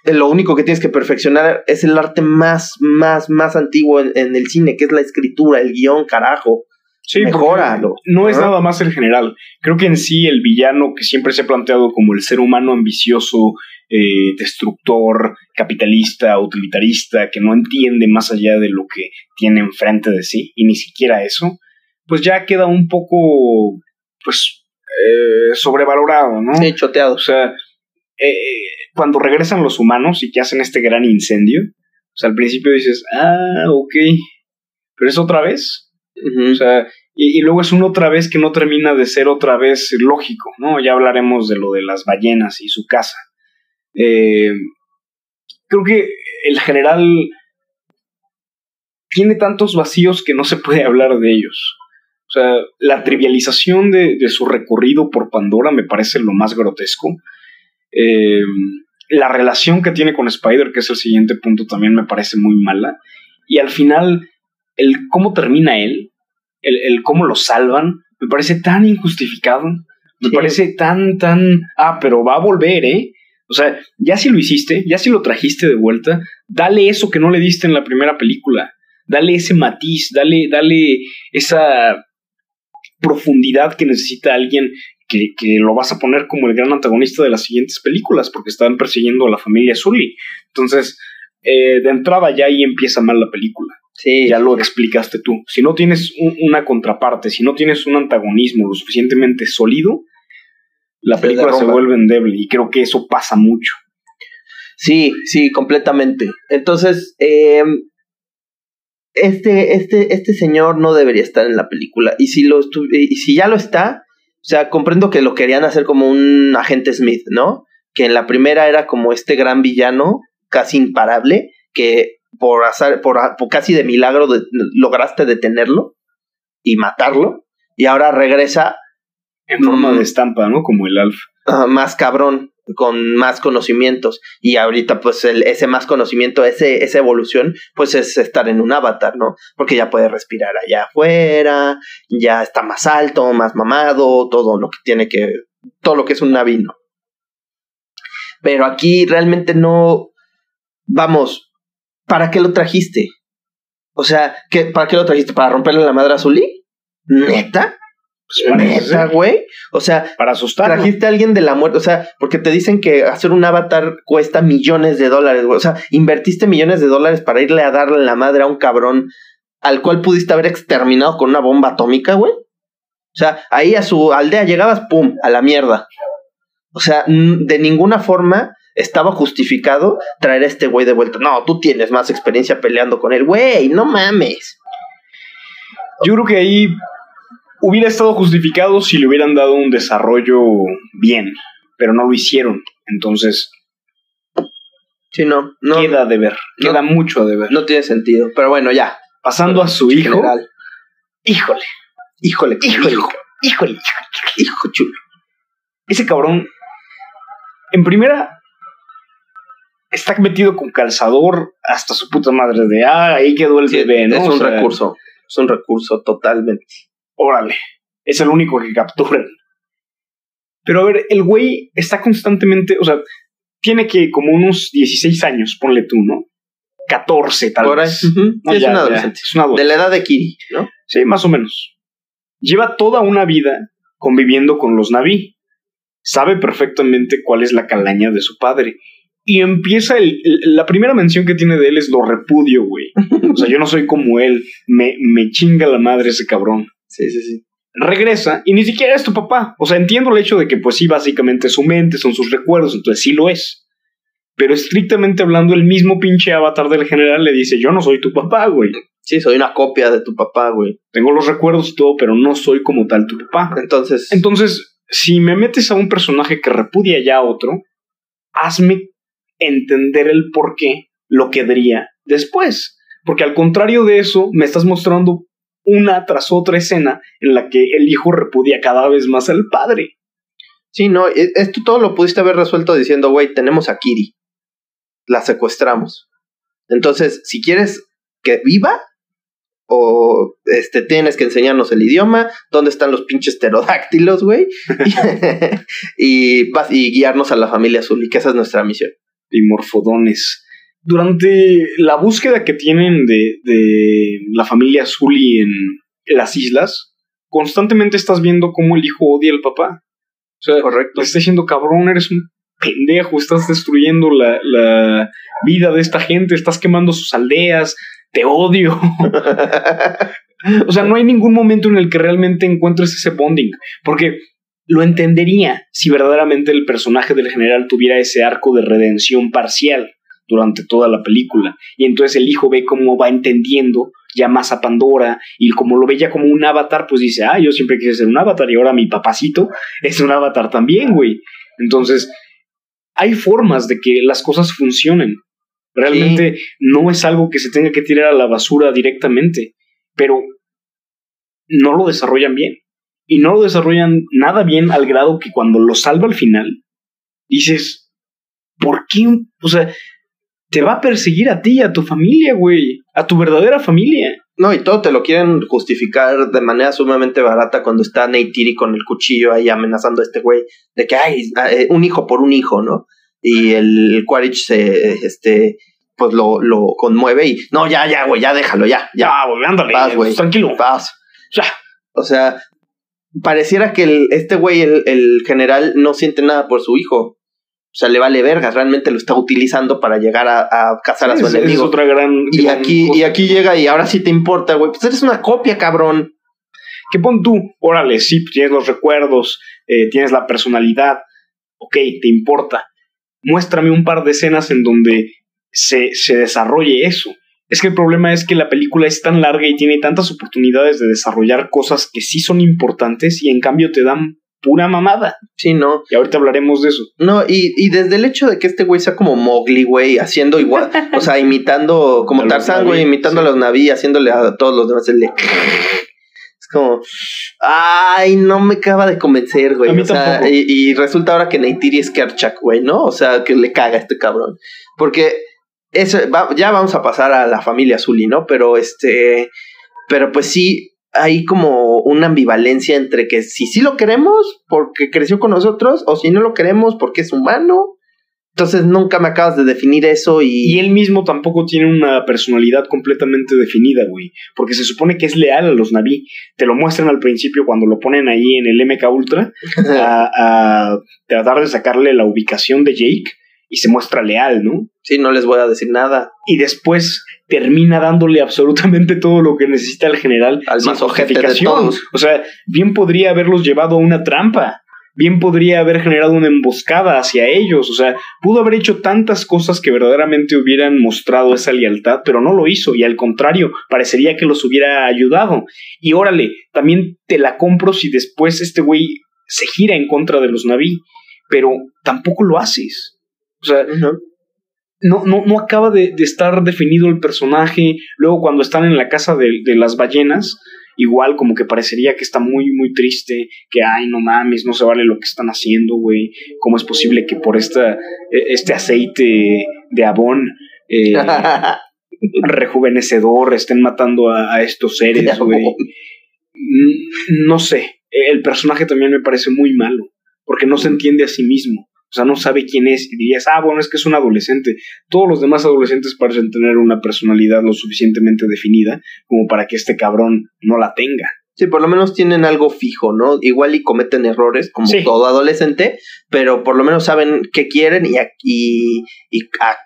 lo único que tienes que perfeccionar es el arte más, más, más antiguo en, en el cine, que es la escritura, el guion, carajo. Sí, Mejóralo. No es nada más el general. Creo que en sí el villano que siempre se ha planteado como el ser humano ambicioso, eh, destructor, capitalista, utilitarista, que no entiende más allá de lo que tiene enfrente de sí, y ni siquiera eso, pues ya queda un poco, pues, eh, sobrevalorado, ¿no? Sí, choteado. O sea, eh, cuando regresan los humanos y que hacen este gran incendio, o sea, al principio dices, ah, ok, pero es otra vez. O sea, y, y luego es una otra vez que no termina de ser otra vez lógico, ¿no? Ya hablaremos de lo de las ballenas y su casa. Eh, creo que el general tiene tantos vacíos que no se puede hablar de ellos. O sea, la trivialización de, de su recorrido por Pandora me parece lo más grotesco. Eh, la relación que tiene con Spider, que es el siguiente punto, también me parece muy mala. Y al final, el cómo termina él, el, el cómo lo salvan, me parece tan injustificado. Me Sí. parece tan, tan. Ah, pero va a volver, ¿eh? O sea, ya si lo hiciste, ya si lo trajiste de vuelta, dale eso que no le diste en la primera película. Dale ese matiz, dale, dale esa profundidad que necesita alguien que, que, lo vas a poner como el gran antagonista de las siguientes películas, porque están persiguiendo a la familia Sully. Entonces, eh, de entrada ya ahí empieza mal la película. Sí. Ya lo explicaste tú. Si no tienes un, una contraparte, si no tienes un antagonismo lo suficientemente sólido, la Se película se vuelve endeble. Y creo que eso pasa mucho. Sí, sí, completamente. Entonces, eh, este, este, este señor no debería estar en la película. Y si, lo y si ya lo está, o sea, comprendo que lo querían hacer como un agente Smith, ¿no? Que en la primera era como este gran villano, casi imparable, que por, azar, por, por casi de milagro de- lograste detenerlo y matarlo. Y ahora regresa En forma Mm. de estampa, ¿no? Como el Alf. más cabrón, con más conocimientos. Y ahorita, pues, el, ese más conocimiento, ese, esa evolución, pues es estar en un avatar, ¿no? Porque ya puede respirar allá afuera, ya está más alto, más mamado, todo lo que tiene que. Todo lo que es un navino. Pero aquí realmente no. Vamos, ¿para qué lo trajiste? O sea, ¿qué, ¿para qué lo trajiste? ¿Para romperle la madre a Zully? ¿Neta? Pues ¿Neta, güey? O sea, Para asustarlo. Trajiste a alguien de la muerte, o sea, porque te dicen que hacer un avatar cuesta millones de dólares, güey. O sea, invertiste millones de dólares para irle a darle la madre a un cabrón al cual pudiste haber exterminado con una bomba atómica, güey. O sea, ahí a su aldea llegabas, pum, a la mierda. O sea, de ninguna forma estaba justificado traer a este güey de vuelta. No, tú tienes más experiencia peleando con él, güey, no mames. Yo creo que ahí hubiera estado justificado si le hubieran dado un desarrollo bien, pero no lo hicieron. Entonces, Sí, no, no, queda de ver, no. queda mucho de ver. no tiene sentido. Pero bueno, ya. Pasando a su hijo, general. híjole, Híjole, híjole, hijo, híjole, hijo chulo. ese cabrón, en primera, está metido con calzador hasta su puta madre de, ah, ahí quedó el Sí, bebé, ¿no? es O un sea, recurso, es un recurso totalmente. órale, es el único que capturan. Pero a ver, el güey está constantemente, o sea, tiene que como unos 16 años, ponle tú, ¿no? 14 tal Por vez. ujú, No, sí, es un adolescente. es un adolescente. De la edad de Kiri, ¿no? Sí, más o menos. Lleva toda una vida conviviendo con los Naví. Sabe perfectamente cuál es la calaña de su padre. Y empieza el, la primera mención que tiene de él es lo repudio, güey. O sea, yo no soy como él. Me, me chinga la madre ese cabrón. Sí, sí, sí. Regresa y ni siquiera es tu papá. O sea, entiendo el hecho de que, pues sí, básicamente es su mente, son sus recuerdos, entonces sí lo es. Pero estrictamente hablando, el mismo pinche avatar del general le dice: Yo no soy tu papá, güey. Sí, soy una copia de tu papá, güey. Tengo los recuerdos y todo, pero no soy como tal tu papá. Entonces, Entonces, si me metes a un personaje que repudia ya a otro, hazme entender el por qué lo quedaría después. Porque al contrario de eso, me estás mostrando una tras otra escena en la que el hijo repudia cada vez más al padre. sí, no, e- esto todo lo pudiste haber resuelto diciendo, güey, tenemos a Kiri. La secuestramos. Entonces, si quieres que viva, o este, tienes que enseñarnos el idioma, dónde están los pinches pterodáctilos, güey, y, vas- y guiarnos a la familia azul, y que esa es nuestra misión. Y morfodones. Durante la búsqueda que tienen de, de la familia Zully en las islas, constantemente estás viendo cómo el hijo odia al papá. O sea, Correcto. le está diciendo, cabrón, eres un pendejo, estás destruyendo la, la vida de esta gente, estás quemando sus aldeas, te odio. o sea, no hay ningún momento en el que realmente encuentres ese bonding, porque lo entendería si verdaderamente el personaje del general tuviera ese arco de redención parcial durante toda la película. Y entonces el hijo ve cómo va entendiendo ya más a Pandora y como lo ve ya como un avatar, pues dice, ah, yo siempre quise ser un avatar y ahora mi papacito es un avatar también, güey. Entonces, hay formas de que las cosas funcionen. Realmente no es algo que se tenga que tirar a la basura directamente, pero no lo desarrollan bien. Y no lo desarrollan nada bien al grado que cuando lo salva al final, dices, ¿por qué? O sea, te va a perseguir a ti, a tu familia, güey, a tu verdadera familia. No, y todo te lo quieren justificar de manera sumamente barata cuando está Neytiri con el cuchillo ahí amenazando a este güey de que hay un hijo por un hijo, ¿no? Y el Quaritch se, este, pues lo, lo conmueve y, no, ya, ya, güey, ya déjalo, ya, ya, güey, ándale, Vas, güey. tranquilo. paz. Ya. O sea, pareciera que el, este güey, el, el general, no siente nada por su hijo. O sea, le vale vergas, realmente lo está utilizando para llegar a, a cazar a su Es- es enemigo. otra gran. Y gran aquí, cosa. y aquí llega y ahora sí te importa, güey. Pues eres una copia, cabrón. Que pon tú, órale, sí, tienes los recuerdos, eh, tienes la personalidad, ok, te importa. Muéstrame un par de escenas en donde se, se desarrolle eso. Es que el problema es que la película es tan larga y tiene tantas oportunidades de desarrollar cosas que sí son importantes y en cambio te dan pura mamada. Sí, no. Y ahorita hablaremos de eso. No, y, y desde el hecho de que este güey sea como Mowgli, güey, haciendo igual, o sea, imitando, como Tarzán, güey, imitando sí. a los Naví, haciéndole a todos los demás el de... Es como, ay, no me acaba de convencer, güey. O sea, tampoco. y, y resulta ahora que Neytiri es Kerchak, güey, ¿no? O sea, que le caga a este cabrón. Porque eso, va- ya vamos a pasar a la familia Zully, ¿no? Pero este, pero pues sí, hay como una ambivalencia entre que si sí lo queremos porque creció con nosotros o si no lo queremos porque es humano. Entonces nunca me acabas de definir eso y... Y él mismo tampoco tiene una personalidad completamente definida, güey. Porque se supone que es leal a los Naví. Te lo muestran al principio cuando lo ponen ahí en el MK Ultra. a, a tratar de sacarle la ubicación de Jake y se muestra leal, ¿no? sí, no les voy a decir nada. Y después termina dándole absolutamente todo lo que necesita el general Al sin justificación. O sea, bien podría haberlos llevado a una trampa. Bien podría haber generado una emboscada hacia ellos. O sea, pudo haber hecho tantas cosas que verdaderamente hubieran mostrado esa lealtad, pero no lo hizo. Y al contrario, parecería que los hubiera ayudado. Y órale, también te la compro si después este güey se gira en contra de los Naví. Pero tampoco lo haces. O sea, no, no, no acaba de, de estar definido el personaje. Luego, cuando están en la casa de, de las ballenas, igual como que parecería que está muy, muy triste. Que, ay, no mames, no se vale lo que están haciendo, güey. ¿Cómo es posible que por esta, eh, este aceite de abón eh, rejuvenecedor estén matando a, a estos seres, güey? No sé. El personaje también me parece muy malo. Porque no se entiende a sí mismo. O sea, no sabe quién es. Y dirías, ah, bueno, es que es un adolescente. Todos los demás adolescentes parecen tener una personalidad lo suficientemente definida como para que este cabrón no la tenga. Sí, por lo menos tienen algo fijo, ¿no? Igual y cometen errores como Sí. todo adolescente, pero por lo menos saben qué quieren y, a- y, y a-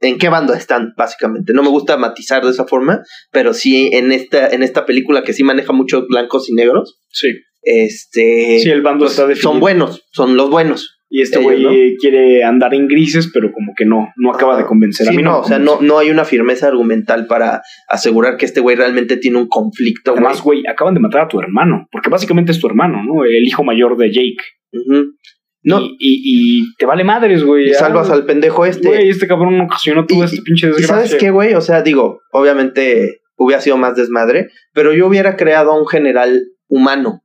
en qué bando están, básicamente. No me gusta matizar de esa forma, pero sí en esta, en esta película que sí maneja muchos blancos y negros, Sí. este Sí, el bando pues, está definido. son buenos, son los buenos. Y este güey ¿no? quiere andar en grises, pero como que no, no acaba de convencer. a mí no, me o sea, no, no hay una firmeza argumental para asegurar que este güey realmente tiene un conflicto. Además, güey, acaban de matar a tu hermano, porque básicamente es tu hermano, ¿no? El hijo mayor de Jake. No, Y, y, y te vale madres, güey. y salvas al pendejo este. Güey, este cabrón ocasionó toda Y- esta pinche ¿Y desgracia. sabes qué, güey? O sea, digo, obviamente hubiera sido más desmadre, pero yo hubiera creado a un general humano.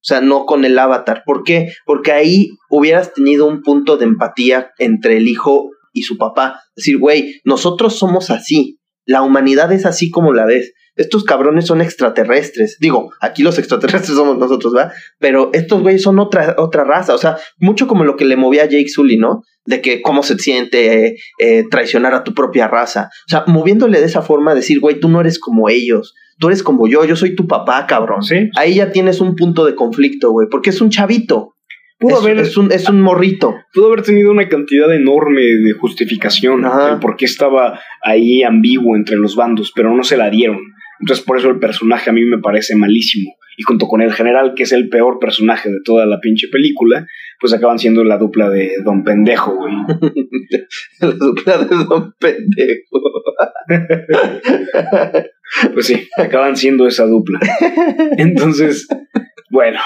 O sea, no con el avatar. ¿Por qué? Porque ahí hubieras tenido un punto de empatía entre el hijo y su papá. Decir, güey, nosotros somos así. La humanidad es así como la ves. Estos cabrones son extraterrestres. Digo, aquí los extraterrestres somos nosotros, ¿va? Pero estos güeyes son otra, otra raza. O sea, mucho como lo que le movía a Jake Sully, ¿no? De que cómo se siente eh, traicionar a tu propia raza. O sea, moviéndole de esa forma, decir, güey, tú no eres como ellos. Tú eres como yo, yo soy tu papá, cabrón. Sí. Ahí ya tienes un punto de conflicto, güey, porque es un chavito. Pudo es, haber, es un, es un morrito. pudo haber tenido una cantidad enorme de justificación Ajá. del por qué estaba ahí ambiguo entre los bandos, pero no se la dieron. Entonces, por eso el personaje a mí me parece malísimo. Y junto con el general, que es el peor personaje de toda la pinche película, pues acaban siendo la dupla de Don Pendejo, güey. La dupla de Don Pendejo. Pues sí, acaban siendo esa dupla. Entonces, bueno,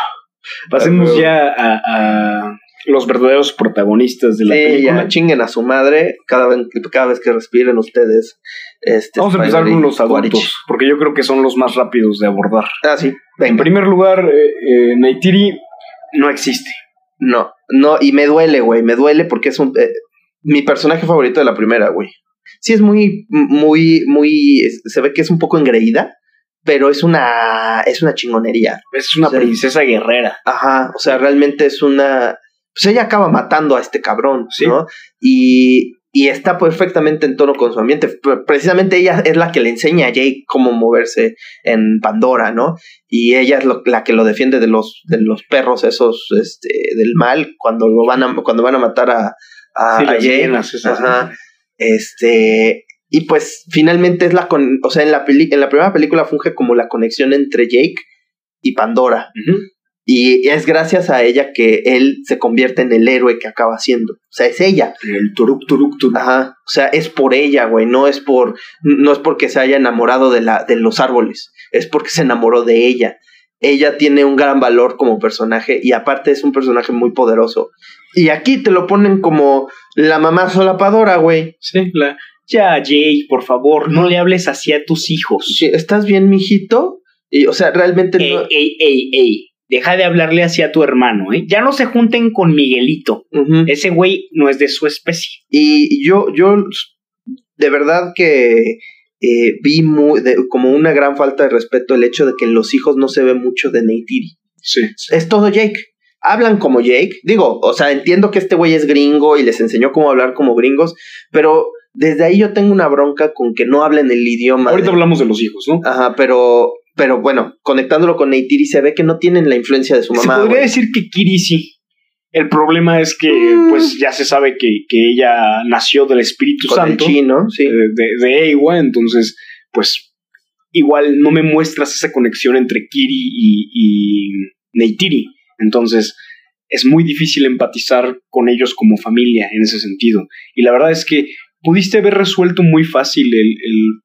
pasemos ya a, a los verdaderos protagonistas de la Sí, película. ya chinguen a su madre cada vez, cada vez que respiren ustedes. Este, Vamos a empezar con los adultos, porque yo creo que son los más rápidos de abordar. Ah, sí, En venga. primer lugar, eh, eh, Neytiri no existe. No, no, y me duele, güey, me duele porque es un... eh, mi personaje favorito de la primera, güey. Sí es muy, muy, muy... es- se ve que es un poco engreída, pero es una... es una chingonería. Es una princesa guerrera. Ajá, o sea, realmente es una... Pues ella acaba matando a este cabrón, Sí. ¿no? Y, y está perfectamente en tono con su ambiente. Precisamente ella es la que le enseña a Jake cómo moverse en Pandora, ¿no? Y ella es la que lo defiende de los, de los perros esos este, del mal cuando lo van a, cuando van a matar a, a, Jake. Ajá. Este, y pues finalmente es la con, o sea, en la peli en la primera película funge como la conexión entre Jake y Pandora. Y es gracias a ella que él se convierte en el héroe que acaba siendo. O sea, es ella. El turuk turuk turuk. Ajá. O sea, es por ella, güey. No es por. No es porque se haya enamorado de, la, de los árboles. Es porque se enamoró de ella. Ella tiene un gran valor como personaje. Y aparte es un personaje muy poderoso. Y aquí te lo ponen como la mamá solapadora, güey. Sí, la. Ya, Jay, por favor, no le hables así a tus hijos. Sí, ¿Estás bien, mijito? Y, o sea, realmente ey, Ey, ey, ey deja de hablarle así a tu hermano, ¿eh? Ya no se junten con Miguelito. Ese güey no es de su especie. Y yo, yo, de verdad que eh, vi muy, como una gran falta de respeto el hecho de que en los hijos no se ve mucho de Neytiri. Sí. Es todo Jake. Hablan como Jake. Digo, o sea, entiendo que este güey es gringo y les enseñó cómo hablar como gringos, pero desde ahí yo tengo una bronca con que no hablen el idioma. Ahorita hablamos de los hijos, ¿no? Ajá, pero pero bueno, conectándolo con Neytiri se ve que no tienen la influencia de su mamá. Se podría decir que Kiri sí. El problema es que, mm. pues, ya se sabe que, que, ella nació del Espíritu Santo. chino, sí. De, de, Eiwa, entonces, pues, igual no me muestras esa conexión entre Kiri y, y Neytiri. Entonces, es muy difícil empatizar con ellos como familia en ese sentido. Y la verdad es que pudiste haber resuelto muy fácil el, el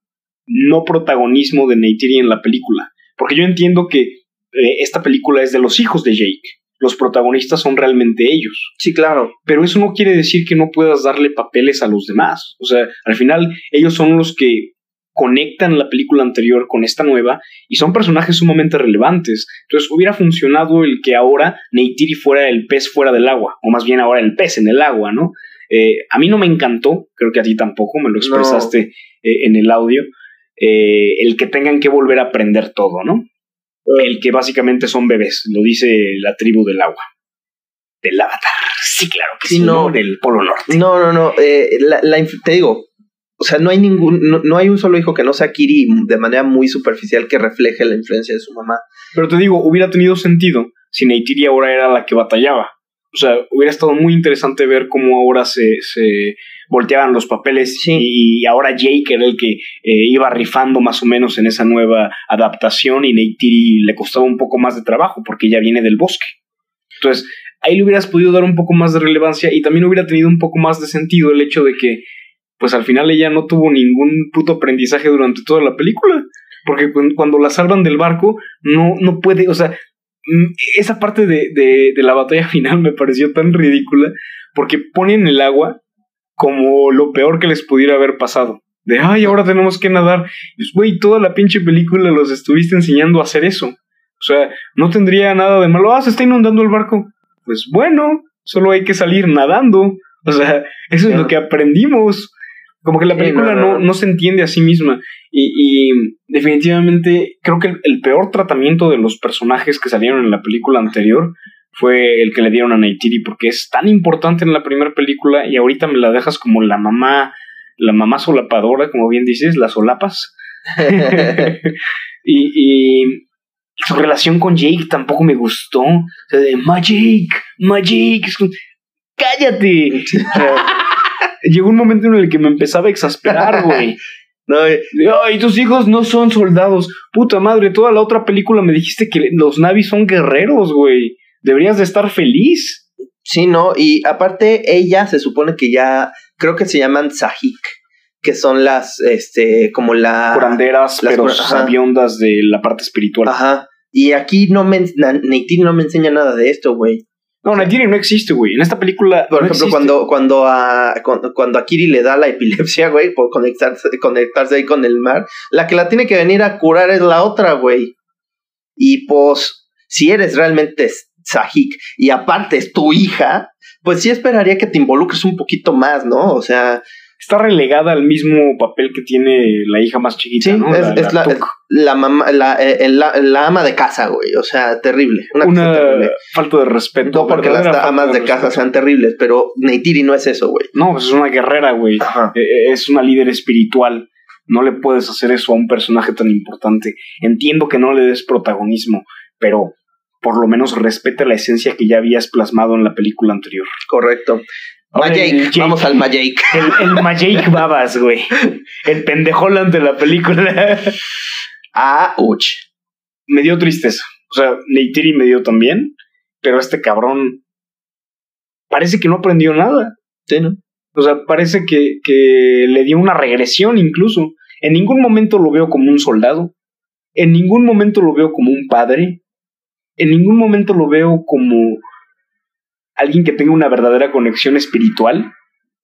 no protagonismo de Neytiri en la película. Porque yo entiendo que eh, esta película es de los hijos de Jake. Los protagonistas son realmente ellos. Sí, claro. Pero eso no quiere decir que no puedas darle papeles a los demás. O sea, al final ellos son los que conectan la película anterior con esta nueva y son personajes sumamente relevantes. Entonces hubiera funcionado el que ahora Neytiri fuera el pez fuera del agua, o más bien ahora el pez en el agua, ¿no? Eh, a mí no me encantó, creo que a ti tampoco, me lo expresaste eh, en el audio. Eh, el que tengan que volver a aprender todo, ¿no? El que básicamente son bebés, lo dice la tribu del agua. Del avatar. Sí, claro que sí, no, del Polo Norte. No, no, no. Eh, la, te digo, o sea, no hay ningún, no, hay un solo hijo que no sea Kiri de manera muy superficial que refleje la influencia de su mamá. Pero te digo, hubiera tenido sentido si Neytiri ahora era la que batallaba. O sea, hubiera estado muy interesante ver cómo ahora se, se volteaban los papeles y, ahora Jake era el que eh, iba rifando más o menos en esa nueva adaptación y Neytiri le costaba un poco más de trabajo porque ella viene del bosque. Entonces, ahí le hubieras podido dar un poco más de relevancia y también hubiera tenido un poco más de sentido el hecho de que, pues al final ella no tuvo ningún puto aprendizaje durante toda la película. Porque cuando la salvan del barco, no, no puede, o sea, mm, esa parte de, de, de la batalla final me pareció tan ridícula porque ponen el agua como lo peor que les pudiera haber pasado. De, ay, ahora tenemos que nadar. Güey, toda la pinche película los estuviste enseñando a hacer eso. O sea, no tendría nada de malo. Ah, se está inundando el barco. Pues bueno, solo hay que salir nadando. O sea, eso es lo que aprendimos. Como que la película no, no, se entiende a sí misma. Y, y definitivamente creo que el, peor tratamiento de los personajes que salieron en la película anterior fue el que le dieron a Neytiri porque es tan importante en la primera película y ahorita me la dejas como la mamá, la mamá solapadora, como bien dices, las solapas. y, y, su relación con Jake tampoco me gustó. O sea, de Magic, Magic, cállate. llegó un momento en el que me empezaba a exasperar, güey. No, Ay, tus hijos no son soldados. Puta madre, toda la otra película me dijiste que los Navis son guerreros, güey deberías de estar feliz. Sí, ¿no? Y aparte ella se supone que ya, creo que se llaman Sahik, que son las, este, como la... Curanderas, pero sabiondas de la parte espiritual. Ajá. Y aquí no me, Neytiri no me enseña nada de esto, güey. No, Neytiri no existe, güey. En esta película. Por ejemplo, cuando, cuando, a, cuando, a Kiri le da la epilepsia, güey, por conectarse, conectarse ahí con el mar, la que la tiene que venir a curar es la otra, güey. Y pues, si eres realmente Sahik y aparte es tu hija, pues sí esperaría que te involucres un poquito más, ¿no? O sea... Está relegada al mismo papel que tiene la hija más chiquita, ¿no? Es, la, la, mamá, la, eh, la, la ama de casa, güey. O sea, terrible. Una, Una terrible. falta de respeto. No porque las amas de casa sean terribles, pero Neytiri no es eso, güey. No, pues es una guerrera, güey. Ajá. Eh, Es una líder espiritual. No le puedes hacer eso a un personaje tan importante. Entiendo que no le des protagonismo, pero por lo menos respeta la esencia que ya habías plasmado en la película anterior. Correcto. Jake. vamos al Majake. El, el Babas, güey. El pendejolán de la película. Ah, uch. me dio tristeza. O sea, Neytiri me dio también, pero este cabrón parece que no aprendió nada. Sí, ¿no? O sea, parece que, que le dio una regresión incluso. En ningún momento lo veo como un soldado. En ningún momento lo veo como un padre. En ningún momento lo veo como alguien que tenga una verdadera conexión espiritual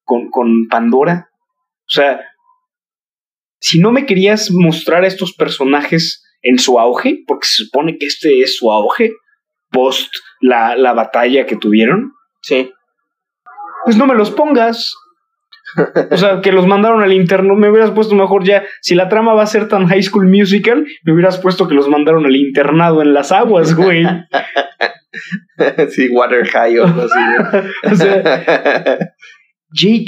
con, con Pandora. O sea, si no me querías mostrar a estos personajes en su auge, porque se supone que este es su auge, post la, la batalla que tuvieron, Sí. pues no me los pongas. O sea, que los mandaron al interno. Me hubieras puesto mejor ya. Si la trama va a ser tan High School Musical, me hubieras puesto que los mandaron al internado en las aguas, güey. sí, Water High o algo así. O sea, Jake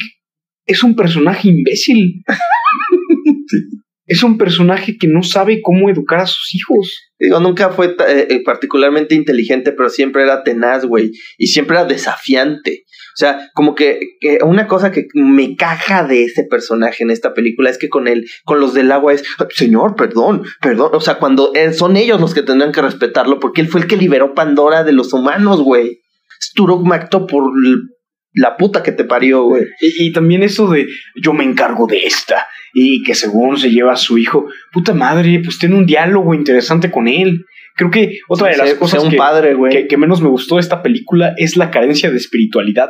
es un personaje imbécil. Es un personaje que no sabe cómo educar a sus hijos. Digo, nunca fue eh, eh, particularmente inteligente, pero siempre era tenaz, güey. Y siempre era desafiante. O sea, como que, que una cosa que me caja de ese personaje en esta película es que con él, con los del agua es, señor, perdón, perdón. O sea, cuando son ellos los que tendrán que respetarlo, porque él fue el que liberó Pandora de los humanos, güey. Sturok Macto por l- la puta que te parió, güey. Y, y también eso de yo me encargo de esta y que según se lleva a su hijo. Puta madre, pues tiene un diálogo interesante con él. Creo que otra de las Sea- cosas sea un que, padre, güey. que, que menos me gustó de esta película es la carencia de espiritualidad.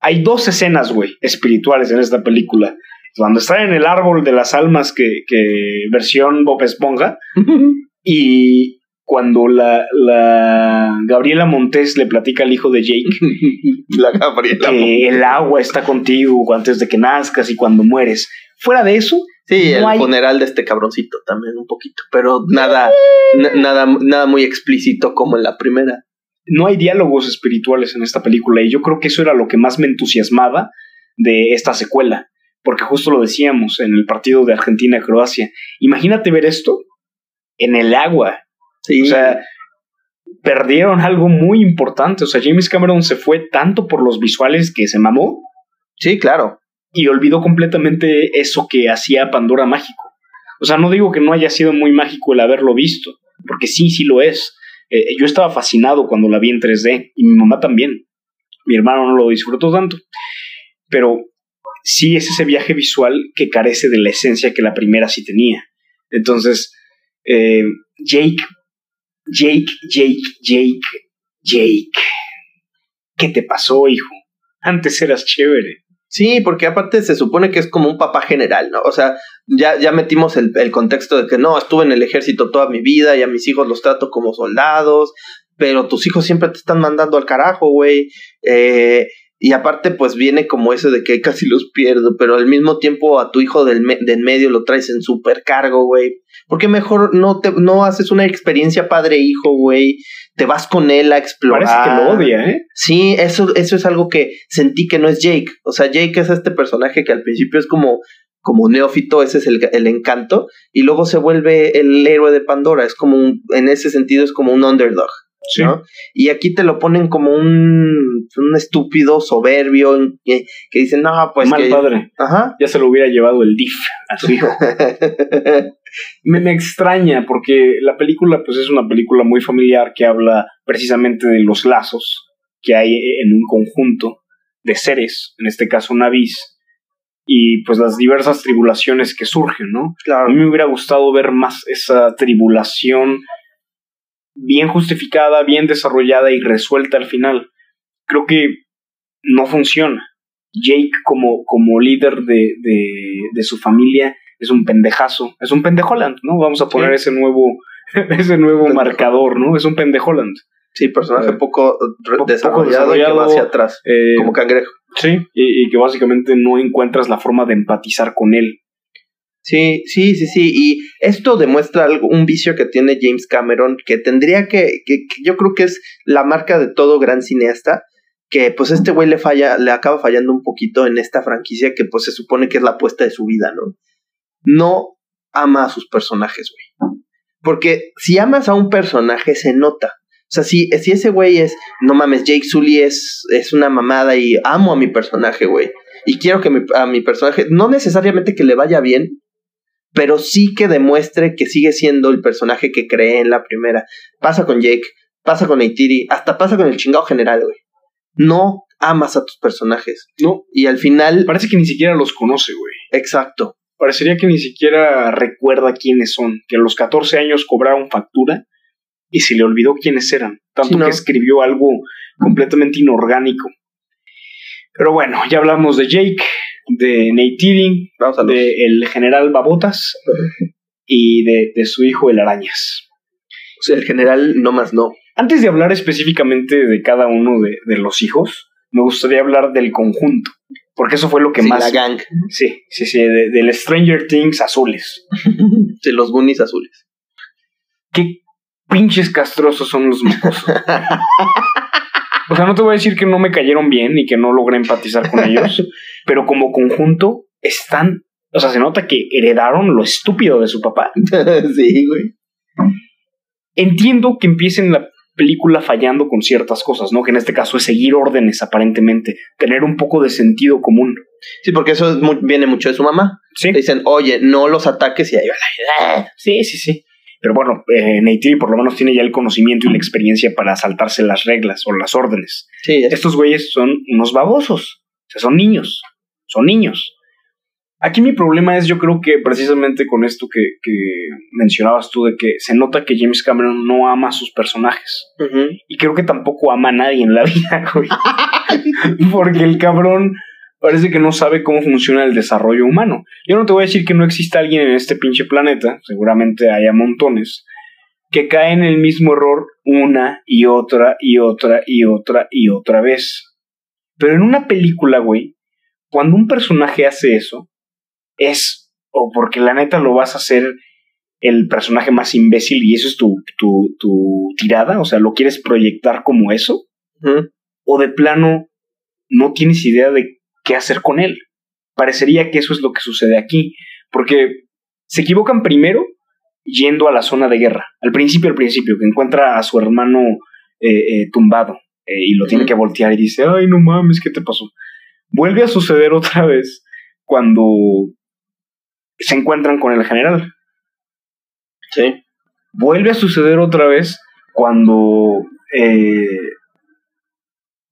Hay dos escenas, güey, espirituales en esta película. Cuando está en el árbol de las almas, que, que versión Bob Esponja, y cuando la, la Gabriela Montés le platica al hijo de Jake la Gabriela. que el agua está contigo antes de que nazcas y cuando mueres. Fuera de eso, Sí, No el hay- funeral de este cabroncito también un poquito, pero nada, na- nada, nada muy explícito como en la primera. No hay diálogos espirituales en esta película y yo creo que eso era lo que más me entusiasmaba de esta secuela, porque justo lo decíamos en el partido de Argentina-Croacia. Imagínate ver esto en el agua. Sí, O sea, perdieron algo muy importante. O sea, James Cameron se fue tanto por los visuales que se mamó sí, claro. y olvidó completamente eso que hacía Pandora mágico. O sea, no digo que no haya sido muy mágico el haberlo visto, porque sí, sí lo es. Eh, yo estaba fascinado cuando la vi en 3D y mi mamá también. Mi hermano no lo disfrutó tanto. Pero sí es ese viaje visual que carece de la esencia que la primera sí tenía. Entonces, eh, Jake, Jake, Jake, Jake, Jake. ¿Qué te pasó, hijo? Antes eras chévere. Sí, porque aparte se supone que es como un papá general, ¿no? O sea, ya, ya metimos el, el contexto de que no, estuve en el ejército toda mi vida y a mis hijos los trato como soldados, pero tus hijos siempre te están mandando al carajo, güey. Eh, y aparte, pues viene como eso de que casi los pierdo, pero al mismo tiempo a tu hijo del, medio lo traes en supercargo, güey. ¿Por qué mejor no, te, no haces una experiencia padre-hijo, güey? Te vas con él a explorar. Parece que lo odia, ¿eh? Sí, eso, eso es algo que sentí que no es Jake. O sea, Jake es este personaje que al principio es como, como neófito, ese es el, el encanto, y luego se vuelve el héroe de Pandora. Es como un, en ese sentido es como un underdog. Sí. ¿no? Y aquí te lo ponen como un, un estúpido, soberbio, que, que dicen, no, pues Mal que... padre. Ajá. Ya se lo hubiera llevado el DIF a su hijo. me, me extraña porque la película pues es una película muy familiar que habla precisamente de los lazos que hay en un conjunto de seres, en este caso navis, y pues las diversas tribulaciones que surgen, ¿no? A claro. mí me hubiera gustado ver más esa tribulación bien justificada, bien desarrollada y resuelta al final. Creo que no funciona. Jake como, como líder de, de, de su familia es un pendejazo. Es un pendejoland, ¿no? Vamos a poner ese nuevo, ese nuevo Pendejo. marcador, ¿no? Es un pendejoland. Sí, personaje Eh, poco, re- poco desarrollado, y que va hacia atrás, Eh, como cangrejo. sí, y, y que básicamente no encuentras la forma de empatizar con él. Sí, sí, sí, sí. Y esto demuestra algo, un vicio que tiene James Cameron, que tendría que, que, que yo creo que es la marca de todo gran cineasta, que pues este güey le falla, le acaba fallando un poquito en esta franquicia que pues se supone que es la apuesta de su vida, ¿no? No ama a sus personajes, güey. Porque si amas a un personaje se nota. O sea, si, si ese güey es, no mames, Jake Sully es, es una mamada y amo a mi personaje, güey. Y quiero que mi, a mi personaje, no necesariamente que le vaya bien, pero sí que demuestre que sigue siendo el personaje que cree en la primera. Pasa con Jake, pasa con Aitiri, hasta pasa con el chingado general, güey. No amas a tus personajes. No. Y al final. Parece que ni siquiera los conoce, güey. Exacto. Parecería que ni siquiera recuerda quiénes son. Que a los 14 años cobraron factura y se le olvidó quiénes eran. Tanto Sí, no. que escribió algo completamente inorgánico. Pero bueno, ya hablamos de Jake, de Neytiri, los. de el general Babotas y de, de su hijo el Arañas. O sea, el general, no más no. Antes de hablar específicamente de cada uno de, de los hijos, me gustaría hablar del conjunto. Porque eso fue lo que Sí, más. la gang. Sí, sí, sí, de- del Stranger Things azules. De los Goonies azules. Qué pinches castrosos son los mocosos. o sea, no te voy a decir que no me cayeron bien y que no logré empatizar con ellos, pero como conjunto están. O sea, se nota que heredaron lo estúpido de su papá. sí, güey. Entiendo que empiecen la película fallando con ciertas cosas, ¿no? Que en este caso es seguir órdenes aparentemente, tener un poco de sentido común. Sí, porque eso es viene mucho de su mamá. Sí, Le dicen, oye, no los ataques y ahí va la sí, sí, sí. Pero bueno, eh, Neytiri por lo menos tiene ya el conocimiento y la experiencia para saltarse las reglas o las órdenes. Sí, es- Estos güeyes son unos babosos, o sea, son niños, son niños. Aquí mi problema es, yo creo que precisamente con esto que, que mencionabas tú, de que se nota que James Cameron no ama a sus personajes. Y creo que tampoco ama a nadie en la vida, güey. Porque el cabrón parece que no sabe cómo funciona el desarrollo humano. Yo no te voy a decir que no exista alguien en este pinche planeta, seguramente haya montones, que cae en el mismo error una y otra y otra y otra y otra vez. Pero en una película, güey, cuando un personaje hace eso, es o porque la neta lo vas a hacer el personaje más imbécil y eso es tu, tu, tu tirada, o sea, lo quieres proyectar como eso, o de plano no tienes idea de qué hacer con él. Parecería que eso es lo que sucede aquí, porque se equivocan primero yendo a la zona de guerra, al principio, al principio, que encuentra a su hermano eh, eh, tumbado eh, y lo tiene que voltear y dice, ay, no mames, ¿qué te pasó? Vuelve a suceder otra vez cuando se encuentran con el general. Sí. Vuelve a suceder otra vez cuando eh,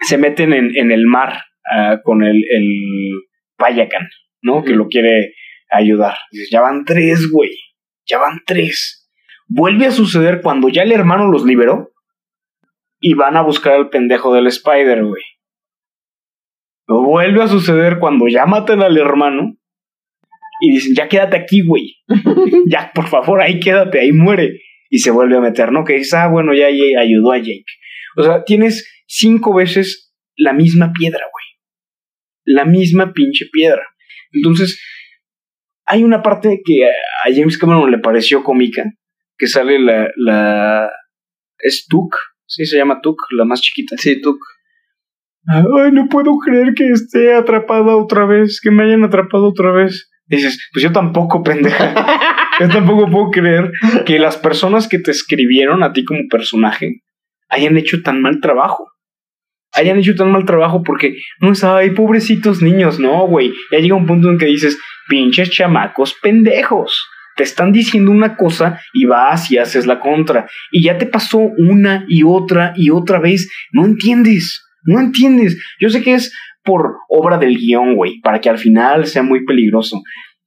se meten en, en el mar ah, con el, el Payakan, ¿no? Que lo quiere ayudar. Dices, ya van tres, güey. Ya van tres. Vuelve a suceder cuando ya el hermano los liberó y van a buscar al pendejo del Spider, güey. Vuelve a suceder cuando ya matan al hermano y dicen, ya quédate aquí, güey. ya, por favor, ahí quédate, ahí muere. Y se vuelve a meter, ¿no? Que dices, ah, bueno, ya, ayudó a Jake. O sea, tienes cinco veces la misma piedra, güey. La misma pinche piedra. Entonces, hay una parte que a James Cameron le pareció cómica, que sale la... la es Tuk, sí, se llama Tuk, la más chiquita. Sí, tú. Ay, no puedo creer que esté atrapada otra vez, que me hayan atrapado otra vez. Dices, pues yo tampoco, pendeja. yo tampoco puedo creer que las personas que te escribieron a ti como personaje hayan hecho tan mal trabajo. Hayan hecho tan mal trabajo porque no es, ay, pobrecitos niños, no, güey. Ya llega un punto en que dices, pinches chamacos pendejos. Te están diciendo una cosa y vas y haces la contra. Y ya te pasó una y otra y otra vez. No entiendes. No entiendes. Yo sé que es por obra del guion, güey, para que al final sea muy peligroso.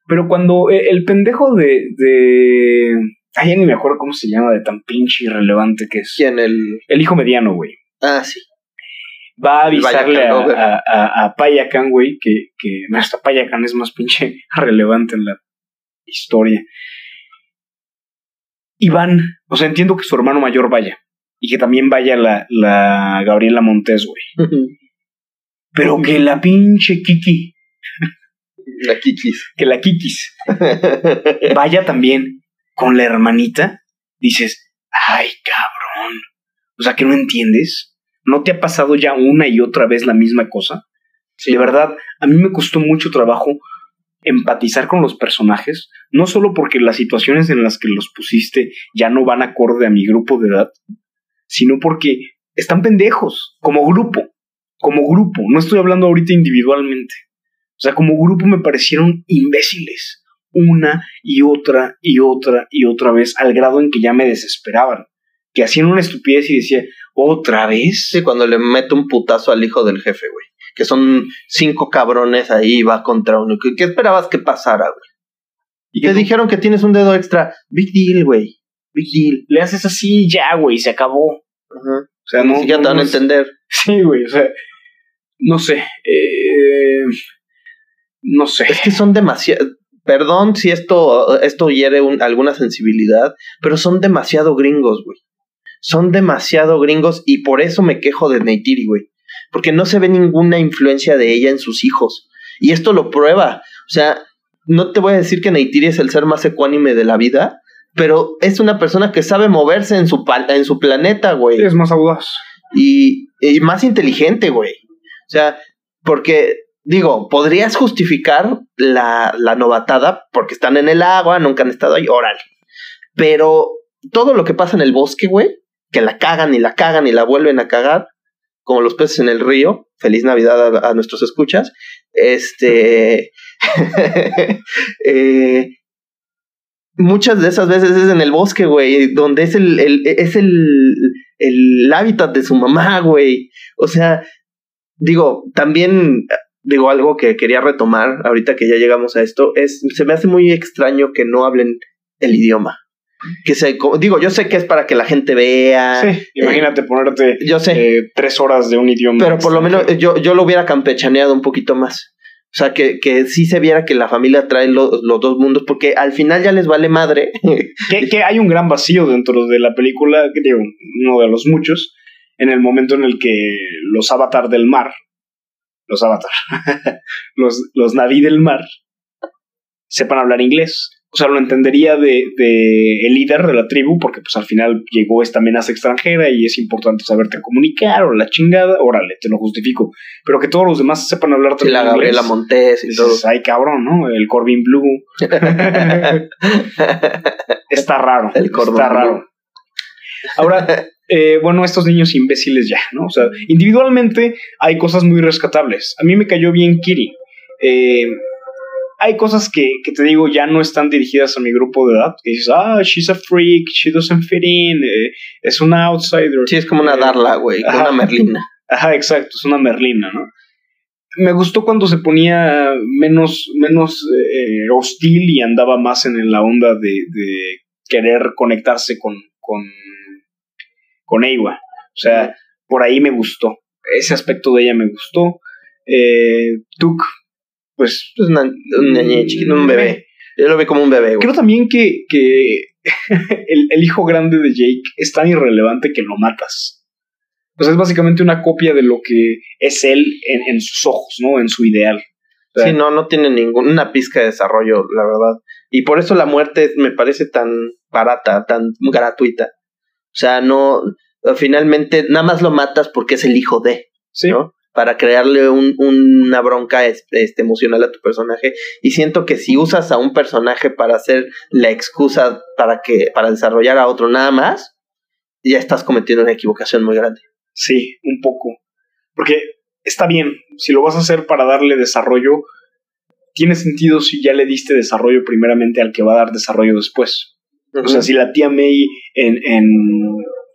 Pero cuando el, el pendejo de, de... Ay, ya ni me acuerdo cómo se llama, de tan pinche irrelevante que es. ¿Quién? El. El hijo mediano, güey. Ah, sí. Va a avisarle a, a, a, güey, que, que hasta Payakan es más pinche relevante en la historia. Y van, o sea, entiendo que su hermano mayor vaya. Y que también vaya la, la Gabriela Montes, güey. Pero que la pinche Kiki La Kikis. que la Kikis vaya también con la hermanita, dices, ay, cabrón. O sea, que no entiendes. ¿No te ha pasado ya una y otra vez la misma cosa? Sí. De verdad, a mí me costó mucho trabajo empatizar con los personajes, no solo porque las situaciones en las que los pusiste ya no van acorde a mi grupo de edad, sino porque están pendejos, como grupo, como grupo, no estoy hablando ahorita individualmente. O sea, como grupo me parecieron imbéciles, una y otra y otra y otra vez, al grado en que ya me desesperaban, que hacían una estupidez y decía, ¿otra vez? Sí, cuando le mete un putazo al hijo del jefe, güey. Que son cinco cabrones ahí, va contra uno. ¿Qué, qué esperabas que pasara, güey? Y te dijeron que tienes un dedo extra. Big deal, güey. Big deal. le haces así, ya, güey, se acabó. Ajá. O sea, no, no- te van a entender. Sí, güey, o sea, no sé. eh, no sé. Es que son demasiado. Perdón si esto, esto hiere un- alguna sensibilidad, pero son demasiado gringos, güey. Son demasiado gringos y por eso me quejo de Neytiri, güey. Porque no se ve ninguna influencia de ella en sus hijos. Y esto lo prueba. O sea, no te voy a decir que Neytiri es el ser más ecuánime de la vida, pero es una persona que sabe moverse en su, pa- en su planeta, güey Es más audaz. y, y más inteligente, güey. O sea, porque, digo, podrías justificar la, la novatada porque están en el agua, nunca han estado ahí, órale. Pero todo lo que pasa en el bosque, güey, que la cagan y la cagan y la vuelven a cagar, como los peces en el río, feliz Navidad a, a nuestros escuchas, este... eh, muchas de esas veces es en el bosque, güey, donde es el, el- es el, el hábitat de su mamá, güey. O sea, digo, también digo algo que quería retomar ahorita que ya llegamos a esto, es se me hace muy extraño que no hablen el idioma. Que se digo, yo sé que es para que la gente vea. Sí, imagínate ponerte eh, yo sé, eh, tres horas de un idioma. pero por lo menos extranjero. yo, yo lo hubiera campechaneado un poquito más. O sea, que, que sí se viera que la familia trae lo- los dos mundos, porque al final ya les vale madre. que, que hay un gran vacío dentro de la película, que digo, uno de los muchos, en el momento en el que los avatar del mar, los avatar, los, los naví del mar, sepan hablar inglés. O sea, lo entendería de, de el líder de la tribu, porque pues al final llegó esta amenaza extranjera y es importante saberte comunicar o la chingada, órale, te lo justifico. Pero que todos los demás sepan hablar Y la también Gabriela inglés. Montes y todo. Ay cabrón, ¿no? El Corbin Blue. Está raro. El Corbin está Blue. raro. Ahora, eh, bueno, estos niños imbéciles ya, ¿no? O sea, individualmente hay cosas muy rescatables. A mí me cayó bien Kiri. Eh, hay cosas que, que te digo ya no están dirigidas a mi grupo de edad. Que dices, ah, she's a freak, she doesn't fit in, eh, es una outsider. Sí, es como una Eh, Darla, güey, una Merlina. Ajá, exacto, es una merlina, ¿no? Me gustó cuando se ponía menos, menos eh, hostil y andaba más en la onda de, de querer conectarse con, con, con Eiwa. O sea, por ahí me gustó. Ese aspecto de ella me gustó. Eh, Tuk, pues Es una, un niño chiquito, un bebé. Yo lo vi como un bebé, güey. creo también que, que el, el hijo grande de Jake es tan irrelevante que lo matas. Pues es básicamente una copia de lo que es él en, en sus ojos, ¿no? En su ideal. O sea, Sí, no, no tiene ninguna pizca de desarrollo, la verdad. Y por eso la muerte me parece tan barata, tan gratuita. O sea, no, finalmente nada más lo matas porque es el hijo de, sí. ¿no? Para crearle un- una bronca este, emocional a tu personaje. Y siento que si usas a un personaje para hacer la excusa para que, para desarrollar a otro nada más, ya estás cometiendo una equivocación muy grande. Sí, un poco. Porque está bien, si lo vas a hacer para darle desarrollo, tiene sentido si ya le diste desarrollo primeramente al que va a dar desarrollo después. O sea, si la tía May en, en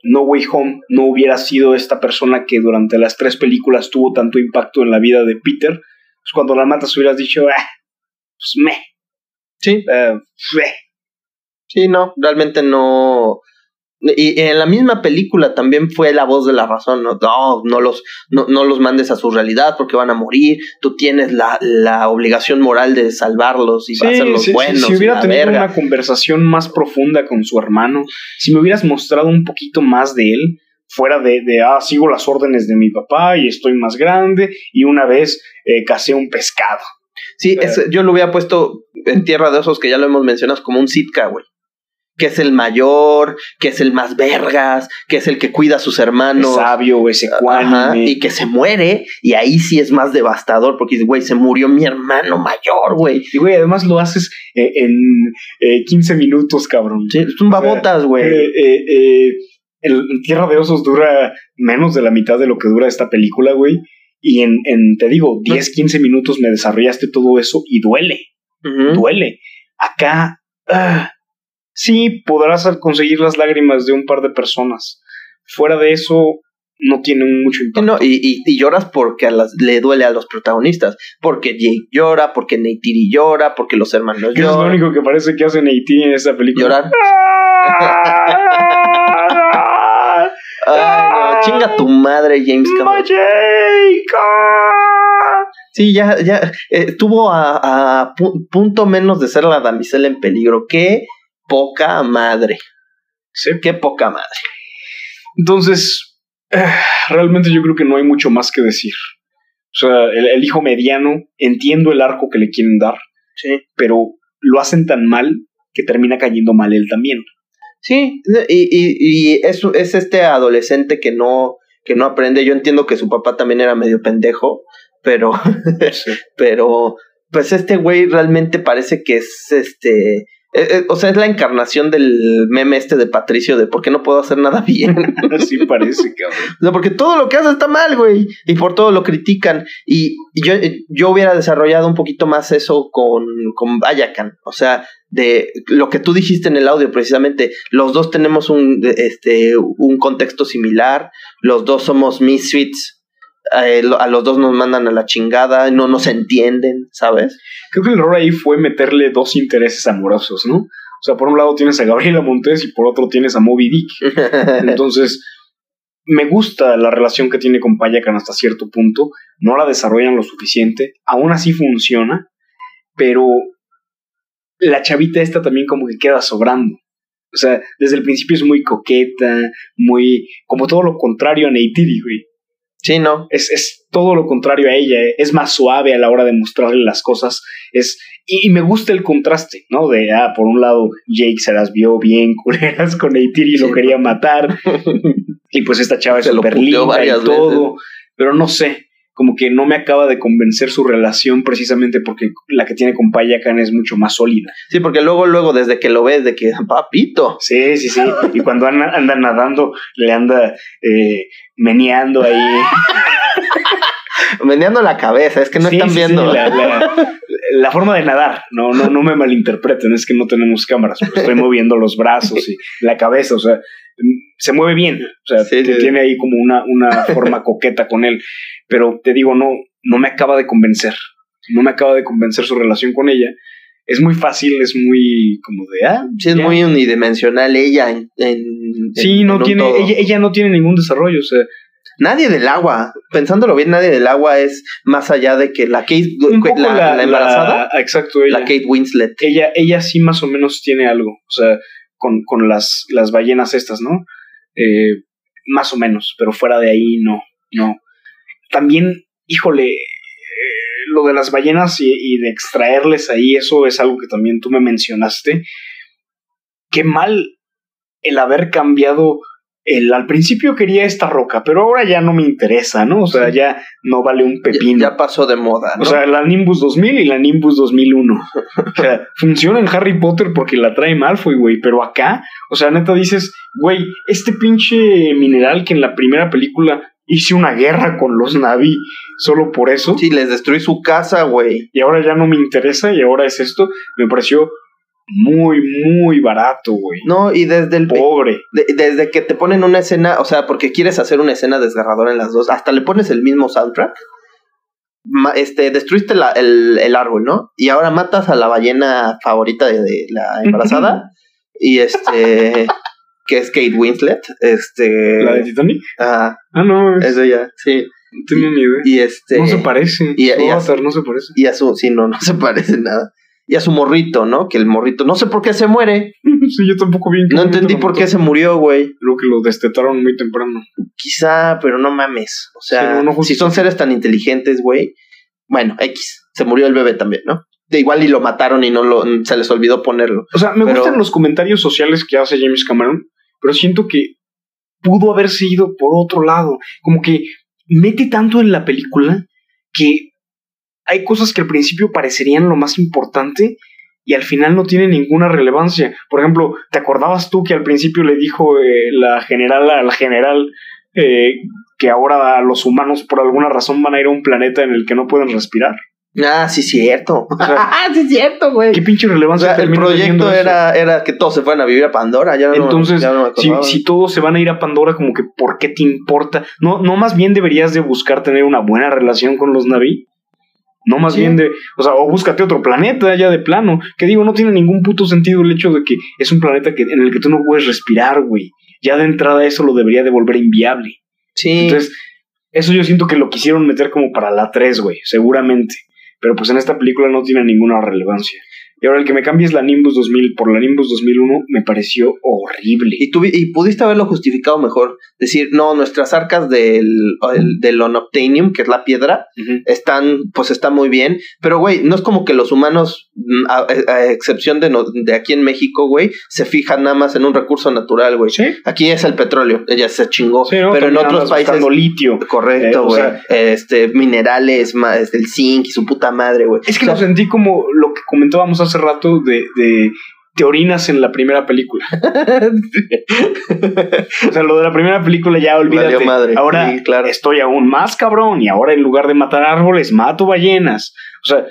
No Way Home no hubiera sido esta persona que durante las tres películas tuvo tanto impacto en la vida de Peter, pues cuando la matas hubieras dicho, ah, pues me, sí, eh, fue". Sí, no, realmente no. Y en la misma película también fue la voz de la razón, no, no, no los, no, no los mandes a su realidad porque van a morir, tú tienes la, la obligación moral de salvarlos y Sí, hacerlos sí, sí, buenos. si hubiera tenido verga. una conversación más profunda con su hermano, si me hubieras mostrado un poquito más de él, fuera de, de ah, sigo las órdenes de mi papá y estoy más grande, y una vez eh, casé un pescado. Sí, es- yo lo hubiera puesto en Tierra de Osos, que ya lo hemos mencionado, como un Sitka, güey. Que es el mayor, que es el más vergas, que es el que cuida a sus Es hermanos. sabio, ese Ajá, ecuánime. y que se muere, y ahí sí es más devastador, porque dice, güey, se murió mi hermano mayor, güey. Y, güey, además lo haces eh, en eh, 15 minutos, cabrón. Sí, es un babotas, güey. Eh, eh, el Tierra de Osos dura menos de la mitad de lo que dura esta película, güey. Y en, en, te digo, 10, 15 minutos me desarrollaste todo eso y duele, duele. Acá, ah, sí, podrás conseguir las lágrimas de un par de personas. Fuera de eso, no tiene mucho impacto. no, y, y- y lloras porque a las, le duele a los protagonistas. Porque Jake llora, porque Neytiri llora, porque los hermanos Que eso es lo lloran. único que parece que hace Neytiri en esta película. Llorar. Ay, no, chinga tu madre, James Cameron. Sí, ya, ya eh, estuvo a, a pu- punto menos de ser la damisela en peligro. Qué poca madre. Sí. Qué poca madre. Entonces, eh, realmente yo creo que no hay mucho más que decir. O sea, el, el hijo mediano, entiendo el arco que le quieren dar, Sí. pero lo hacen tan mal que termina cayendo mal él también. Sí, y, y, y es, es este adolescente que no, que no aprende. Yo entiendo que su papá también era medio pendejo, pero, pero, pues este güey realmente parece que es este. Eh, eh, o sea, es la encarnación del meme este de Patricio de por qué no puedo hacer nada bien. Así parece, cabrón. O sea, porque todo lo que hace está mal, güey. Y por todo lo critican. Y, y yo, yo hubiera desarrollado un poquito más eso con, con Bayakan. O sea, de lo que tú dijiste en el audio, precisamente. Los dos tenemos un, este, un contexto similar. Los dos somos misfits. Eh, a los dos nos mandan a la chingada. No nos entienden, ¿sabes? Creo que el error ahí fue meterle dos intereses amorosos, ¿no? O sea, por un lado tienes a Gabriela Montes y por otro tienes a Moby Dick. Entonces, me gusta la relación que tiene con Payakan hasta cierto punto. No la desarrollan lo suficiente. Aún así funciona. Pero la chavita esta también como que queda sobrando. O sea, desde el principio es muy coqueta, muy... como todo lo contrario a Neytiri, güey. Sí, no. Es, es todo lo contrario a ella. eh. Es más suave a la hora de mostrarle las cosas. Es, y, y me gusta el contraste, ¿no? De, ah, por un lado, Jake se las vio bien culeras con Neytiri y lo Sí. quería matar. y pues esta chava es Se súper linda y todo. Pero no sé, como que no me acaba de convencer su relación precisamente porque la que tiene con Payakan es mucho más sólida. Sí, porque luego, luego, desde que lo ves, de que, papito. Sí, sí, sí. Y cuando anda, anda nadando, le anda eh, meneando ahí. Meneando la cabeza, es que no Sí, están sí, sí, viendo. la, la- la forma de nadar. No, no, no me malinterpreten, es que no tenemos cámaras. pero Estoy moviendo los brazos y la cabeza, o sea, se mueve bien. O sea, tiene ahí como una, una forma coqueta con él. Pero te digo, no, no me acaba de convencer. No me acaba de convencer su relación con ella. Es muy fácil, es muy como de ah. Sí, es ya. muy unidimensional ella en, en- Sí, en- no en tiene, ella, ella no tiene ningún desarrollo. O sea, Nadie del agua, pensándolo bien, nadie del agua es más allá de que la Kate, la, la, la embarazada, la- exacto, ella. la Kate Winslet. ella, ella sí más o menos tiene algo, o sea, con, con las, las ballenas estas, ¿no? Eh, más o menos, pero fuera de ahí no, no. También, híjole, lo de las ballenas y, y de extraerles ahí, eso es algo que también tú me mencionaste. Qué mal el haber cambiado. El, al principio quería esta roca, pero ahora ya no me interesa, ¿no? O sea, ya no vale un Ya, pepino. ya pasó de moda, ¿no? O sea, la Nimbus 2000 y la Nimbus 2001. O sea, funciona en Harry Potter porque la trae Malfoy, güey. Pero acá, o sea, neta dices, güey, este pinche mineral que en la primera película hice una guerra con los Navi solo por eso. sí, les destruí su casa, güey. Y ahora ya no me interesa y ahora es esto. Me pareció muy, muy barato, güey. No, y desde el Pobre. de- desde que te ponen una escena, o sea, porque quieres hacer una escena desgarradora en las dos, hasta le pones el mismo soundtrack. Ma- este, destruiste la- el, el árbol, ¿no? Y ahora matas a la ballena favorita de, de la embarazada. y este, que es Kate Winslet. Este, ¿La de Titanic? ajá, Ah, no, es- es ella, sí. No tenía ni idea. Y este, no se parece. y- y a- avatar no se parece. y a su, sí, no, no se parece nada. Y a su morrito, ¿no? Que el morrito, no sé por qué se muere. sí, yo tampoco vi. en qué No entendí por qué se murió, güey. Creo que lo destetaron muy temprano. Quizá, pero no mames. O sea, Sí, no, no si son seres tan inteligentes, güey. Bueno, X. se murió el bebé también, ¿no? De igual y lo mataron y no lo, se les olvidó ponerlo. O sea, me Pero- gustan los comentarios sociales que hace James Cameron, pero siento que pudo haberse ido por otro lado. Como que mete tanto en la película que hay cosas que al principio parecerían lo más importante y al final no tienen ninguna relevancia. Por ejemplo, ¿te acordabas tú que al principio le dijo eh, la general a la general eh, que ahora los humanos por alguna razón van a ir a un planeta en el que no pueden respirar? Ah, sí, cierto. sea, ah, sí, cierto, güey. ¿Qué pinche O relevancia sea, el proyecto era, era que todos se fueran a vivir a Pandora. Ya no, Entonces, ya no me si, si todos se van a ir a Pandora, como que ¿por qué te importa? No, no más bien deberías de buscar tener una buena relación con los Naví. No más Sí. bien de, o sea, o búscate otro planeta ya de plano. Que digo, no tiene ningún puto sentido el hecho de que es un planeta que, en el que tú no puedes respirar, güey. Ya de entrada eso lo debería de volver inviable. sí. Entonces, eso yo siento que lo quisieron meter como para la 3, güey, seguramente. Pero pues en esta película no tiene ninguna relevancia. Y ahora el que me cambies la Nimbus 2000 por la Nimbus 2001 me pareció horrible. Y, tuvi- y pudiste haberlo justificado mejor. Decir, no, nuestras arcas del, el- del Onoptanium, que es la piedra, están, pues está muy bien. Pero, güey, no es como que los humanos, mm, a, a excepción de, no- de aquí en México, güey, se fijan nada más en un recurso natural, güey. Sí. Aquí es el petróleo, ya se chingó. Sí, ¿no? pero en otros países. litio. Correcto, Eh, o güey. sea- este, minerales, este, el zinc y su puta madre, güey. Es que O sea, lo sentí como lo que comentábamos hace rato de, de te orinas en la primera película. O sea, lo de la primera película ya olvídate. Madre, Ahora sí, claro. estoy aún más cabrón y ahora en lugar de matar árboles mato ballenas. O sea,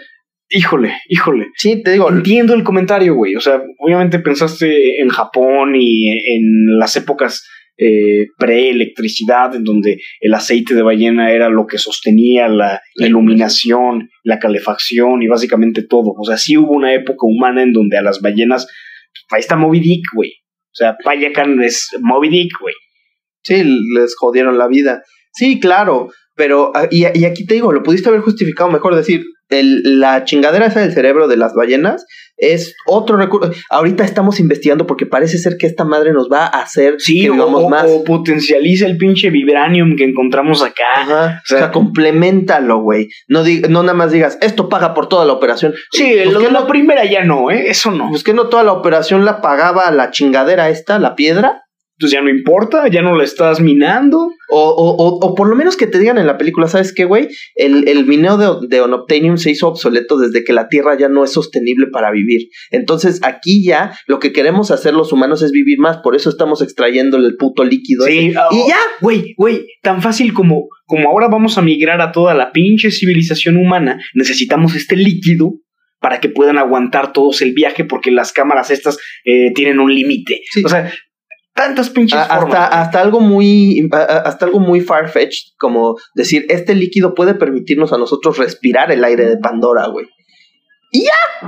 híjole, híjole. sí, te digo, Entiendo el comentario, güey. O sea, obviamente pensaste en Japón y en las épocas eh, pre-electricidad, en donde el aceite de ballena era lo que sostenía la iluminación, la calefacción y básicamente todo. O sea, sí hubo una época humana en donde a las ballenas. Ahí está Moby Dick, güey. O sea, Payakan es Moby Dick, güey. Sí, les jodieron la vida. Sí, claro, pero ah, y, y aquí te digo, lo pudiste haber justificado mejor, decir, el, la chingadera esa del cerebro de las ballenas es otro recurso. Ahorita estamos investigando porque parece ser que esta madre nos va a hacer Sí, que o, vivamos o- más. o potencializa el pinche vibranium que encontramos acá. Ajá, o sea- o sea, complementalo, güey. No, no nada más digas, esto paga por toda la operación. Sí, Pues lo de la primera ya no, ¿eh? Eso no. Pues que no toda la operación la pagaba la chingadera esta, la piedra. Entonces ya no importa, ya no la estás minando. O, o, o, o por lo menos que te digan en la película, ¿sabes qué, güey? El, el mineo de, de se hizo obsoleto desde que la Tierra ya no es sostenible para vivir. Entonces aquí ya lo que queremos hacer los humanos es vivir más, por eso estamos extrayendo el puto líquido. ah, Y oh, ya. Güey, güey, tan fácil como, como ahora vamos a migrar a toda la pinche civilización humana, necesitamos este líquido para que puedan aguantar todos el viaje porque las cámaras estas eh, tienen un límite. Sí. O sea, tantas pinches A- formas. hasta, hasta algo muy hasta algo muy farfetched como decir este líquido puede permitirnos a nosotros respirar el aire de Pandora, güey.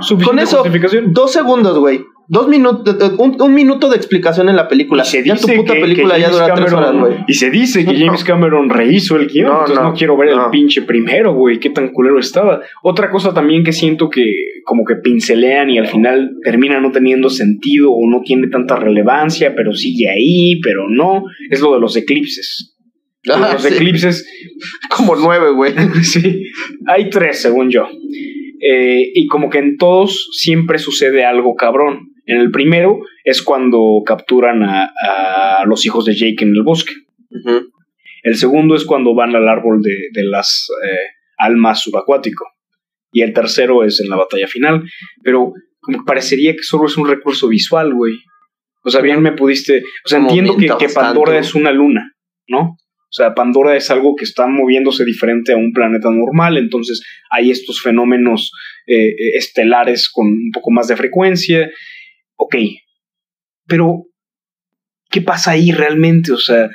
Suficiente con eso. Dos segundos, güey. Dos minutos, un, un minuto de explicación en la película. Y se ya tu dice puta que- película que ya James dura tres Cameron- horas, güey. Y se dice que James Cameron rehizo el guion. No, entonces no, no, quiero ver no. el pinche primero, güey. Qué tan culero estaba. Otra cosa también que siento que como que pincelean y al final termina no teniendo sentido o no tiene tanta relevancia, pero sigue ahí, pero no, es lo de los eclipses. Ah, los sí. eclipses, Como nueve, güey. sí, hay tres según yo. Eh, y como que en todos siempre sucede algo cabrón. En el primero es cuando capturan a, a los hijos de Jake en el bosque. El segundo es cuando van al árbol de, de las eh, almas subacuático. Y el tercero es en la batalla final. Pero como parecería que solo es un recurso visual, güey. O sea, bien me pudiste... O sea, Como entiendo que, Pandora es una luna, ¿no? O sea, Pandora es algo que está moviéndose diferente a un planeta normal, entonces hay estos fenómenos eh, eh, estelares con un poco más de frecuencia. Ok, pero ¿qué pasa ahí realmente? O sea,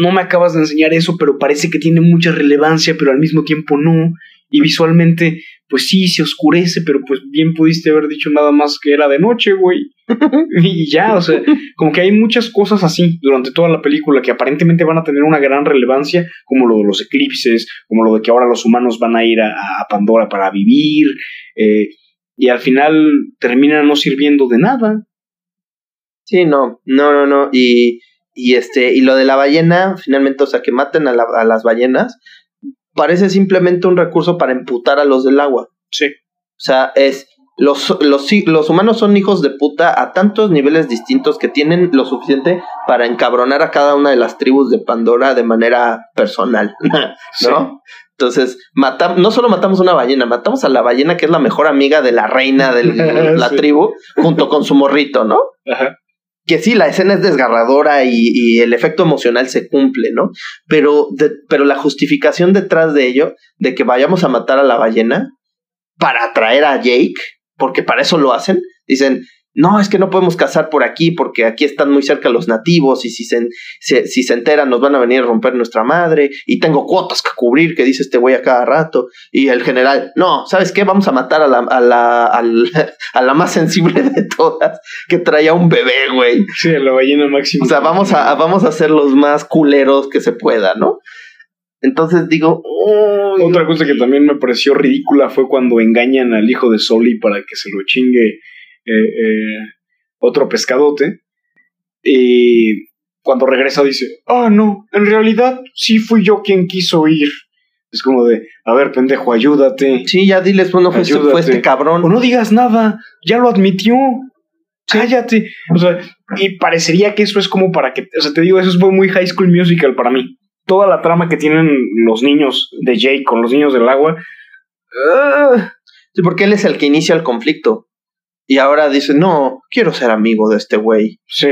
no me acabas de enseñar eso, pero parece que tiene mucha relevancia, pero al mismo tiempo no. Y visualmente, pues sí, se oscurece, pero pues bien pudiste haber dicho nada más que era de noche, güey. y ya, o sea, como que hay muchas cosas así durante toda la película que aparentemente van a tener una gran relevancia, como lo de los eclipses, como lo de que ahora los humanos van a ir a, a Pandora para vivir, eh, y al final terminan no sirviendo de nada. Sí, no, no, no, no. Y, y este, y lo de la ballena, finalmente, o sea, que maten a, la- a las ballenas, parece simplemente un recurso para emputar a los del agua. Sí. O sea, es los, los, los humanos son hijos de puta a tantos niveles distintos que tienen lo suficiente para encabronar a cada una de las tribus de Pandora de manera personal, ¿no? Sí. Entonces, matam no solo matamos una ballena, matamos a la ballena que es la mejor amiga de la reina de la Sí. tribu, junto con su morrito, ¿no? Ajá. que sí, la escena es desgarradora y, y el efecto emocional se cumple, ¿no? Pero, de- pero la justificación detrás de ello, de que vayamos a matar a la ballena para atraer a Jake, porque para eso lo hacen, dicen, no, es que no podemos cazar por aquí porque aquí están muy cerca los nativos y si se, se- si se enteran nos van a venir a romper nuestra madre y tengo cuotas que cubrir, que dice este güey a cada rato. Y el general, no, ¿sabes qué? Vamos a matar a la, a la, a la más sensible de todas, que traía un bebé, güey. Sí, la ballena máxima. O sea, vamos a, vamos a ser los más culeros que se pueda, ¿no? Entonces digo, uy, Otra cosa que también me pareció ridícula fue cuando engañan al hijo de Soli para que se lo chingue eh, eh, otro pescadote. Y cuando regresa dice, ah, no, en realidad sí fui yo quien quiso ir. Es como de, a ver, pendejo, ayúdate. sí, ya diles, bueno, fue, este- fue Ayúdate. este cabrón. O no digas nada, ya lo admitió. Cállate. O sea, y parecería que eso es como para que, o sea, te digo, eso fue muy High School Musical para mí. Toda la trama que tienen los niños de Jake con los niños del agua. ah, Sí, porque él es el que inicia el conflicto. Y ahora dice, no, quiero ser amigo de este güey. sí,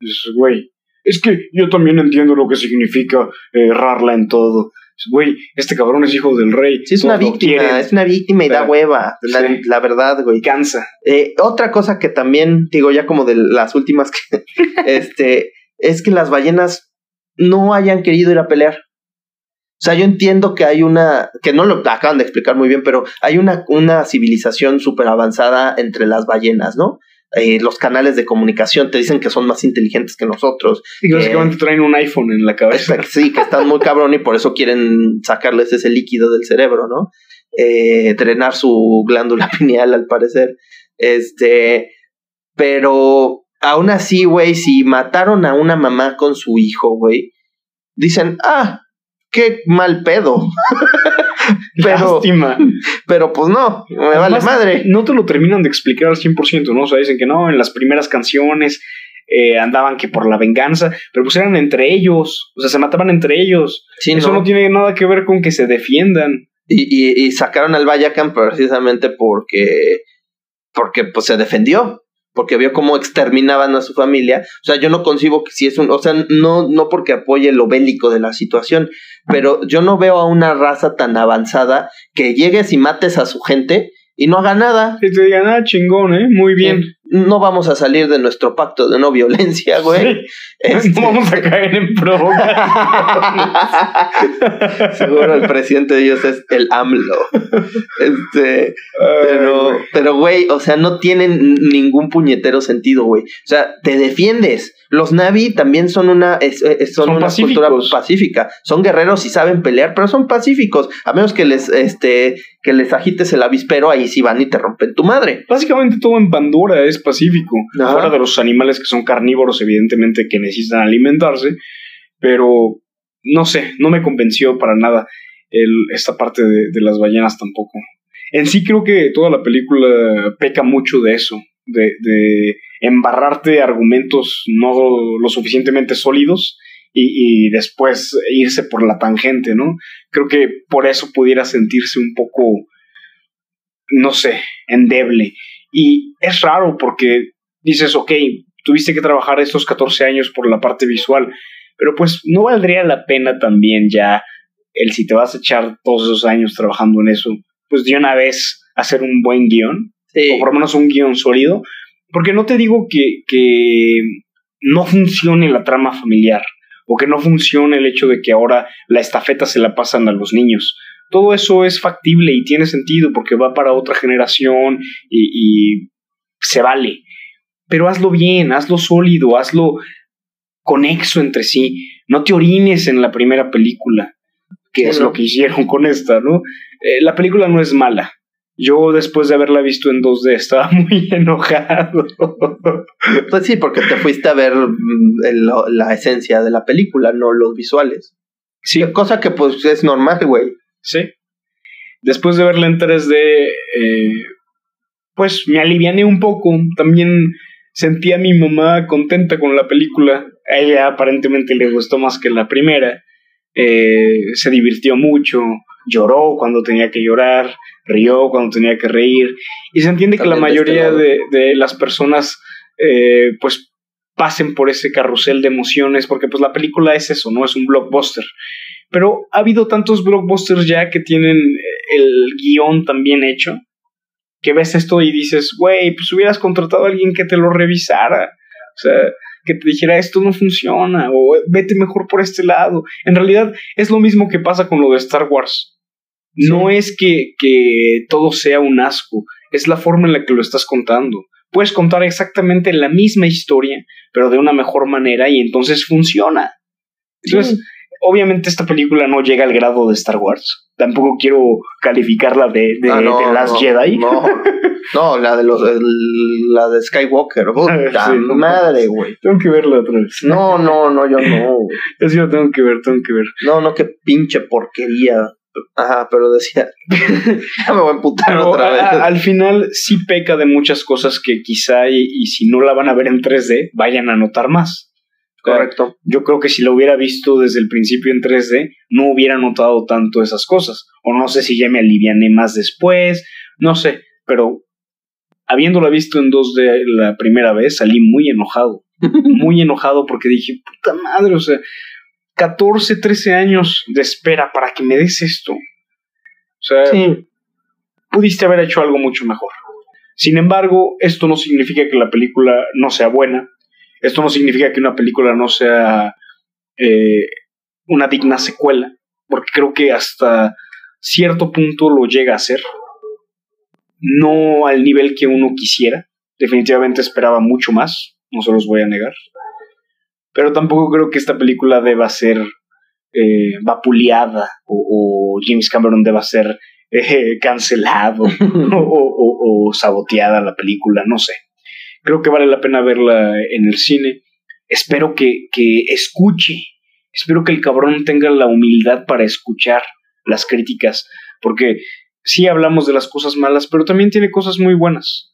es, güey. Es que yo también entiendo lo que significa eh, errarla en todo. Güey, este cabrón es hijo del rey. Sí, es una víctima, es una víctima y da hueva, la, Sí. la verdad, güey. Cansa. Eh, otra cosa que también, digo, ya como de las últimas que, este, es que las ballenas no hayan querido ir a pelear. O sea, yo entiendo que hay una, que no lo acaban de explicar muy bien, pero hay una, una civilización súper avanzada entre las ballenas, ¿no? Eh, los canales de comunicación te dicen que son más inteligentes que nosotros. Y que Eh, básicamente traen un iPhone en la cabeza. Sí, que están muy cabrón y por eso quieren sacarles ese líquido del cerebro, ¿no? Eh, drenar su glándula pineal, al parecer. Este, pero aún así, güey, si mataron a una mamá con su hijo, güey, dicen, ah, qué mal pedo. pero, Lástima. pero pues no, me vale madre. No te lo terminan de explicar al 100%, ¿no? O sea, dicen que no, en las primeras canciones eh, andaban que por la venganza, pero pues eran entre ellos, o sea, se mataban entre ellos. Sí, Eso no. tiene nada que ver con que se defiendan. Y, y, y sacaron al Vallacan precisamente porque, porque pues se defendió, porque vio cómo exterminaban a su familia. O sea, yo no concibo que si es un, o sea, no, no porque apoye lo bélico de la situación, pero yo no veo a una raza tan avanzada que llegues y mates a su gente y no haga nada. Y te digan, ah, chingón, ¿eh? Muy bien. No vamos a salir de nuestro pacto de no violencia, güey. Sí. Este- No vamos a caer en provocación. Seguro el presidente de ellos es el AMLO. Este, Pero, Ay, pero, güey, o sea, no tienen ningún puñetero sentido, güey. O sea, te defiendes. Los Navi también son una, es- es- son Son una cultura pacífica. Son guerreros y saben pelear, pero son pacíficos. A menos que les, este, que les agites el avispero, ahí sí van y te rompen tu madre. Básicamente todo en Pandora es pacífico. Ajá. Fuera de los animales que son carnívoros, evidentemente, que necesitan alimentarse. Pero no sé, no me convenció para nada el- esta parte de, de las ballenas tampoco. En sí creo que toda la película peca mucho de eso, de, de embarrarte argumentos no lo suficientemente sólidos y, y después irse por la tangente, ¿no? Creo que por eso pudiera sentirse un poco, no sé, endeble. Y es raro porque dices, ok, tuviste que trabajar estos 14 años por la parte visual, pero pues no valdría la pena también ya el si te vas a echar todos esos años trabajando en eso, pues de una vez hacer un buen guion, Sí. o por lo menos un guion sólido, porque no te digo que, que no funcione la trama familiar, o que no funcione el hecho de que ahora la estafeta se la pasan a los niños. Todo eso es factible y tiene sentido porque va para otra generación y, y se vale. Pero hazlo bien, hazlo sólido, hazlo conexo entre sí. No te orines en la primera película, que Sí, es ¿no? lo que hicieron con esta, ¿no? Eh, la película no es mala. Yo después de haberla visto en 2D estaba muy enojado. Pues sí, porque te fuiste a ver mm, el- la esencia de la película, no los visuales. sí, Cosa que pues es normal, güey. Sí. Después de verla en 3D, eh, pues me aliviané un poco. También sentí a mi mamá contenta con la película. A ella aparentemente le gustó más que la primera. Eh, se divirtió mucho, lloró cuando tenía que llorar, rió cuando tenía que reír. Y se entiende que la este mayoría de, de las personas eh, pues pasen por ese carrusel de emociones, porque pues la película es eso, ¿no? Es un blockbuster. Pero ha habido tantos blockbusters ya que tienen eh, el guion tan bien hecho, que ves esto y dices, güey, pues hubieras contratado a alguien que te lo revisara. O sea, que te dijera esto no funciona o vete mejor por este lado. En realidad es lo mismo que pasa con lo de Star Wars. No es que, que todo sea un asco, es la forma en la que lo estás contando. Puedes contar exactamente la misma historia, pero de una mejor manera y entonces funciona. Entonces, obviamente esta película no llega al grado de Star Wars. Tampoco quiero calificarla de, de, Ah, no, de Last no, Jedi. No, no, la de los el- la de Skywalker. Puta Sí, no madre, güey. Tengo que verla otra vez. No, no, no, yo no. Yo sí la tengo que ver, tengo que ver. No, no, qué pinche porquería. Ajá, pero decía. ya me voy a emputar Pero otra vez. a- al final sí peca de muchas cosas que quizá y, y si no la van a ver en 3D, vayan a notar más. Correcto. Yo creo que si lo hubiera visto desde el principio en 3D, no hubiera notado tanto esas cosas. O no sé si ya me aliviané más después, no sé, pero habiéndola visto en 2D la primera vez, salí muy enojado. Muy enojado porque dije, puta madre, o sea, 14, 13 años de espera para que me des esto. O sea, Sí. pudiste haber hecho algo mucho mejor. Sin embargo, esto no significa que la película no sea buena. Esto no significa que una película no sea eh, una digna secuela, porque creo que hasta cierto punto lo llega a ser. No al nivel que uno quisiera. Definitivamente esperaba mucho más, no se los voy a negar. Pero tampoco creo que esta película deba ser eh, vapuleada o, o James Cameron deba ser eh, cancelado o, o- o saboteada la película, no sé. Creo que vale la pena verla en el cine. Espero que, que escuche, espero que el cabrón tenga la humildad para escuchar las críticas, porque sí hablamos de las cosas malas, pero también tiene cosas muy buenas.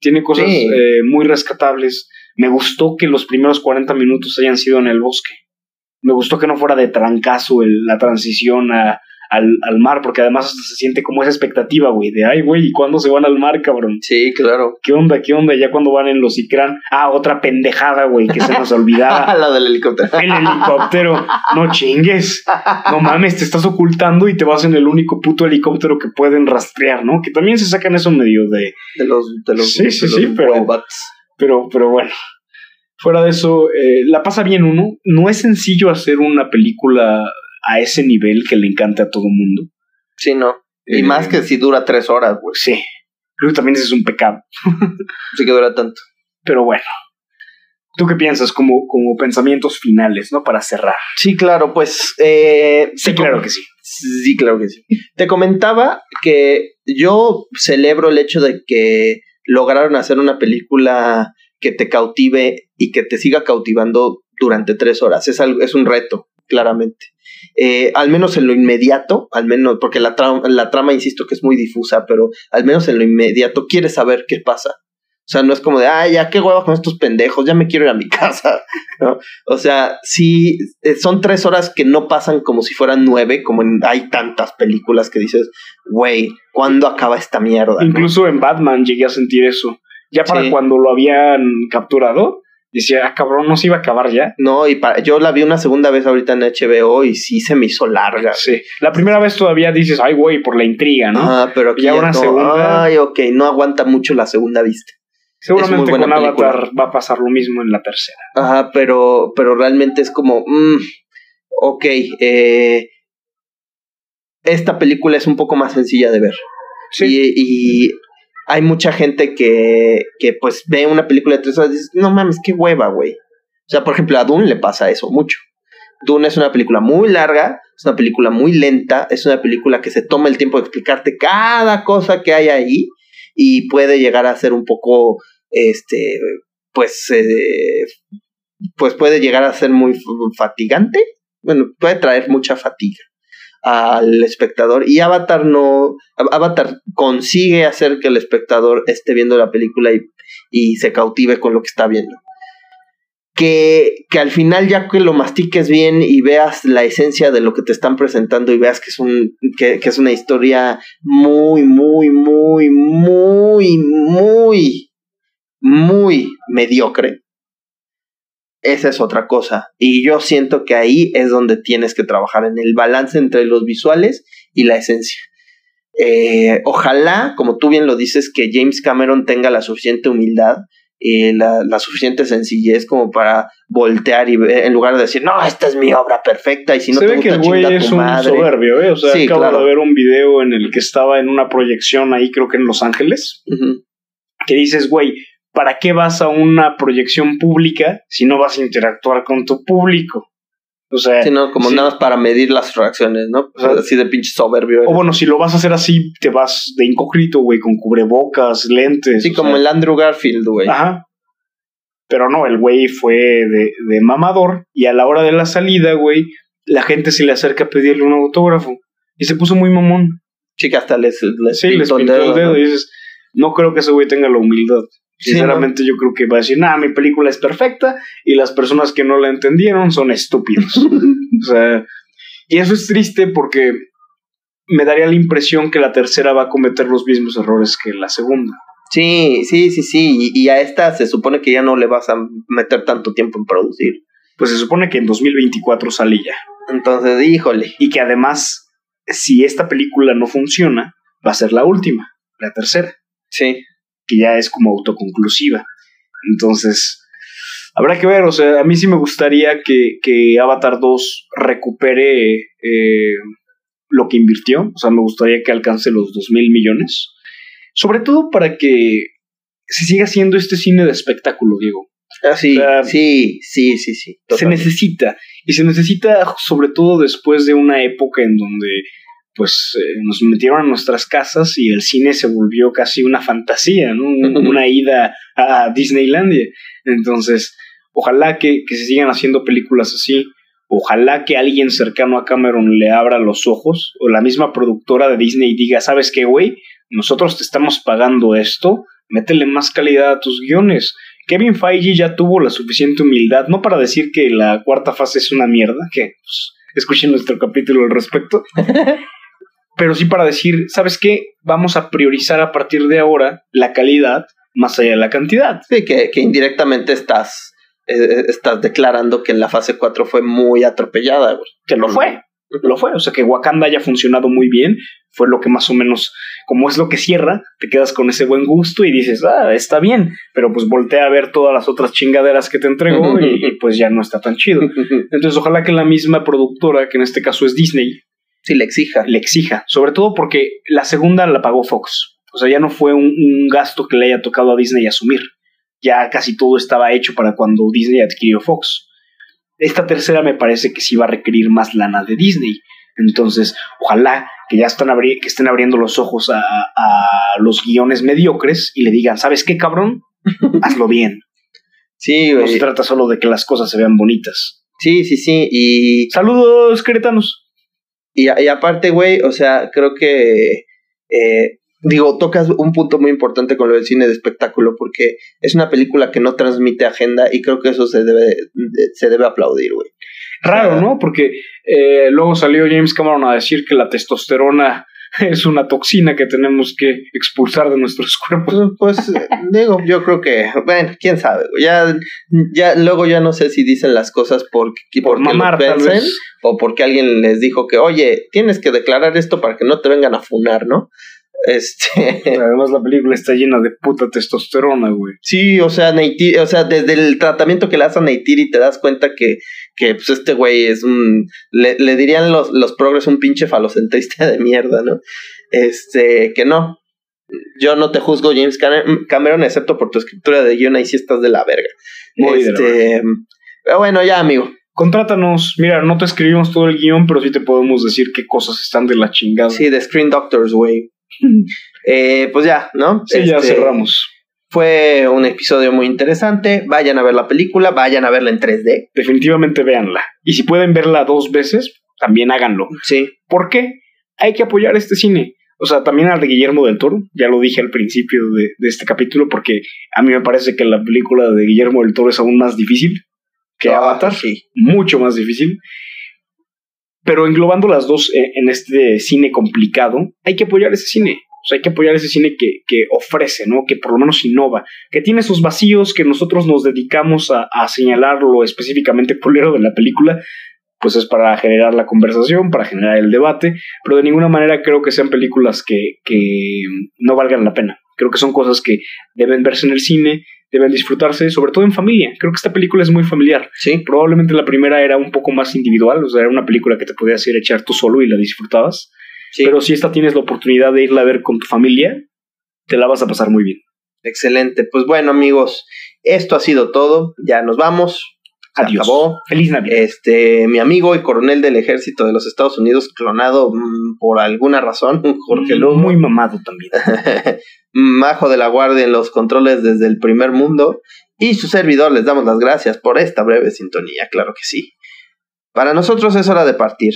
Tiene cosas Sí. eh, muy rescatables. Me gustó que los primeros 40 minutos hayan sido en el bosque. Me gustó que no fuera de trancazo el- la transición a, al, al mar, porque además se siente como esa expectativa, güey, de ay, güey, ¿y cuándo se van al mar, cabrón? Sí, claro. ¿Qué onda, qué onda? Ya cuando van en los Icran. Ah, otra pendejada, güey, que se nos olvidaba. la del helicóptero. El helicóptero. No chingues. No mames, te estás ocultando y te vas en el único puto helicóptero que pueden rastrear, ¿no? Que también se sacan eso medio de. De los, de los, Sí, sí, de sí, los pero- robots. Pero, pero bueno. Fuera de eso, eh, la pasa bien uno. No es sencillo hacer una película a ese nivel que le encante a todo mundo. Sí, no. Y Eh, más que si dura tres horas, güey. Sí. Creo que también ese es un pecado. Sí que dura tanto. Pero bueno. ¿Tú qué piensas como, como pensamientos finales, no? Para cerrar. Sí, claro, pues. Eh, Sí, claro que sí. Sí, claro que sí. Te comentaba que yo celebro el hecho de que lograron hacer una película que te cautive y que te siga cautivando durante tres horas. Es, algo, es un reto, claramente. Eh, al menos en lo inmediato, al menos, porque la, tra- la trama, insisto, que es muy difusa, pero al menos en lo inmediato quieres saber qué pasa. O sea, no es como de, ay, ya qué hueva con estos pendejos, ya me quiero ir a mi casa. ¿no? O sea, sí, eh, son tres horas que no pasan como si fueran nueve, como en, hay tantas películas que dices, güey, ¿cuándo acaba esta mierda? no? Incluso en Batman llegué a sentir eso. Ya para Sí. cuando lo habían capturado, decía, ah, cabrón, no se iba a acabar ya. No, y para, yo la vi una segunda vez ahorita en HBO y sí se me hizo larga. Sí. La primera vez todavía dices, ay, güey, por la intriga, ¿no? Ajá, pero aquí Ya ya una no, segunda. Ay, ok, no aguanta mucho la segunda vista. Seguramente con película. Avatar va a pasar lo mismo en la tercera. Ajá, pero, pero realmente es como, mm, ok, eh, esta película es un poco más sencilla de ver. Sí. Y, y hay mucha gente que, que pues ve una película de tres horas y dice, no mames, qué hueva, güey. O sea, por ejemplo, a Dune le pasa eso mucho. Dune es una película muy larga, es una película muy lenta, es una película que se toma el tiempo de explicarte cada cosa que hay ahí y puede llegar a ser un poco, este, pues, eh, pues puede llegar a ser muy fatigante. Bueno, puede traer mucha fatiga. Al espectador y Avatar no Avatar consigue hacer que el espectador esté viendo la película y, y se cautive con lo que está viendo. Que, que al final ya que lo mastiques bien y veas la esencia de lo que te están presentando y veas que es un que, que es una historia muy muy muy muy muy muy mediocre esa es otra cosa. Y yo siento que ahí es donde tienes que trabajar, en el balance entre los visuales y la esencia. Eh, ojalá, como tú bien lo dices, que James Cameron tenga la suficiente humildad y la, la, suficiente sencillez como para voltear y ver, en lugar de decir, no, esta es mi obra perfecta y si no Se te ve que el güey es un madre. soberbio, ¿eh? O sea, Sí, acabo claro. de ver un video en el que estaba en una proyección ahí, creo que en Los Ángeles, que dices, güey, ¿para qué vas a una proyección pública si no vas a interactuar con tu público? O sea, Sí, no, como sí. nada más para medir las reacciones, ¿no? O sea, así de pinche soberbio. o bueno, si lo vas a hacer así, te vas de incógnito, güey, con cubrebocas, lentes. sí, como sea, el Andrew Garfield, güey. Ajá. Pero no, el güey fue de, de mamador y a la hora de la salida, güey, la gente se le acerca a pedirle un autógrafo. Y se puso muy mamón. Chica, hasta les, les Sí, les pintó pintó el dedo ¿no? y dices, no creo que ese güey tenga la humildad. Sí, Sinceramente yo creo que va a decir, nah, mi película es perfecta y las personas que no la entendieron son estúpidos. o sea, y eso es triste porque me daría la impresión que la tercera va a cometer los mismos errores que la segunda. Sí, sí, sí, sí. Y, y a esta se supone que ya no le vas a meter tanto tiempo en producir. Pues se supone que en 2024 sale ya. Entonces, híjole. Y que además, si esta película no funciona, va a ser la última, la tercera. Sí. Que ya es como autoconclusiva. Entonces, habrá que ver, o sea, a mí sí me gustaría que, que Avatar 2 recupere eh, lo que invirtió, o sea, me gustaría que alcance los 2 mil millones, sobre todo para que se siga haciendo este cine de espectáculo, Diego. Ah, sí, O sea, sí, sí, sí, sí. Se necesita, y se necesita sobre todo después de una época en donde pues eh, nos metieron a nuestras casas y el cine se volvió casi una fantasía, ¿no? Una ida a Disneylandia. Entonces, ojalá que, que se sigan haciendo películas así. Ojalá que alguien cercano a Cameron le abra los ojos o la misma productora de Disney diga, ¿sabes qué, güey? Nosotros te estamos pagando esto, métele más calidad a tus guiones. Kevin Feige ya tuvo la suficiente humildad, no para decir que la cuarta fase es una mierda, que pues, escuchen nuestro capítulo al respecto, pero sí para decir, ¿sabes qué? Vamos a priorizar a partir de ahora la calidad más allá de la cantidad. Sí, que, que indirectamente estás, eh, estás declarando que en la fase 4 fue muy atropellada, güey. Que lo fue, lo fue. O sea, que Wakanda haya funcionado muy bien, fue lo que más o menos, como es lo que cierra, te quedas con ese buen gusto y dices, ah, está bien, pero pues voltea a ver todas las otras chingaderas que te entregó y, y pues ya no está tan chido. Entonces, ojalá que la misma productora, que en este caso es Disney, Sí, le exija. le exija, sobre todo porque la segunda la pagó Fox. O sea, ya no fue un, un gasto que le haya tocado a Disney asumir. Ya casi todo estaba hecho para cuando Disney adquirió Fox. Esta tercera me parece que sí va a requerir más lana de Disney. Entonces, ojalá que ya están abri- que estén abriendo los ojos a, a los guiones mediocres y le digan, ¿sabes qué, cabrón? Hazlo bien. Sí, No güey. se trata solo de que las cosas se vean bonitas. Sí, sí, sí. Y, Saludos, queretanos. Y, y aparte, güey, o sea, creo que. eh, digo, tocas un punto muy importante con lo del cine de espectáculo, porque es una película que no transmite agenda y creo que eso se debe, de- se debe aplaudir, güey. Raro. ¿no? Porque eh, luego salió James Cameron a decir que la testosterona es una toxina que tenemos que expulsar de nuestros cuerpos. Pues, pues, eh, digo, yo creo que, bueno, quién sabe. Ya, ya, luego ya no sé si dicen las cosas porque, Por porque mamar, lo pensen o porque alguien les dijo que, oye, tienes que declarar esto para que no te vengan a funar, ¿no? Este, Además, la película está llena de puta testosterona, güey. sí, o sea, Neytiri, o sea, desde el tratamiento que le das a Neytiri te das cuenta que, que pues este güey es un, le, le dirían los, los progres un pinche falocentrista de mierda, ¿no? Este, que no. Yo no te juzgo, James Cam- Cameron, excepto por tu escritura de guion, ahí sí estás de la verga. Muy de la este, pero bueno, ya, amigo. Contrátanos. Mira, no te escribimos todo el guion, pero sí te podemos decir qué cosas están de la chingada. Sí, de Screen Doctors, güey. Eh, pues ya, ¿no? Sí, ya Este, cerramos. Fue un episodio muy interesante. Vayan a ver la película, vayan a verla en 3D. Definitivamente véanla. Y si pueden verla dos veces, también háganlo. Sí. ¿Por qué? Hay que apoyar este cine. O sea, también al de Guillermo del Toro, ya lo dije al principio de, de este capítulo, porque a mí me parece que la película de Guillermo del Toro es aún más difícil que Ah, Avatar, Sí. mucho más difícil. Pero englobando las dos en, en este cine complicado, hay que apoyar ese cine. O sea, hay que apoyar ese cine que, que ofrece, ¿no? Que por lo menos innova, que tiene esos vacíos que nosotros nos dedicamos a, a señalar lo específicamente culero de la película, pues es para generar la conversación, para generar el debate, pero de ninguna manera creo que sean películas que, que no valgan la pena. Creo que son cosas que deben verse en el cine, deben disfrutarse, sobre todo en familia. Creo que esta película es muy familiar. Sí. Probablemente la primera era un poco más individual, o sea, era una película que te podías ir a echar tú solo y la disfrutabas. Sí. Pero si esta tienes la oportunidad de irla a ver con tu familia, te la vas a pasar muy bien. Excelente. Pues bueno, amigos, esto ha sido todo. Ya nos vamos. Se Adiós. acabó. Feliz Navidad. Este, mi amigo y coronel del ejército de los Estados Unidos, clonado mm, por alguna razón, Jorge Lugo. Muy mamado también. Majo de la Guardia en los controles desde el primer mundo. Y su servidor les damos las gracias por esta breve sintonía, claro que sí. Para nosotros es hora de partir.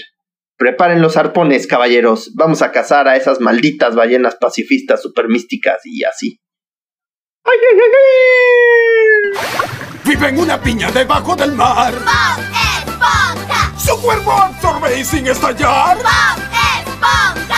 Preparen los arpones, caballeros. Vamos a cazar a esas malditas ballenas pacifistas supermísticas y así. Vive en una piña debajo del mar. Bob Esponja. Su cuerpo absorbe y sin estallar. Bob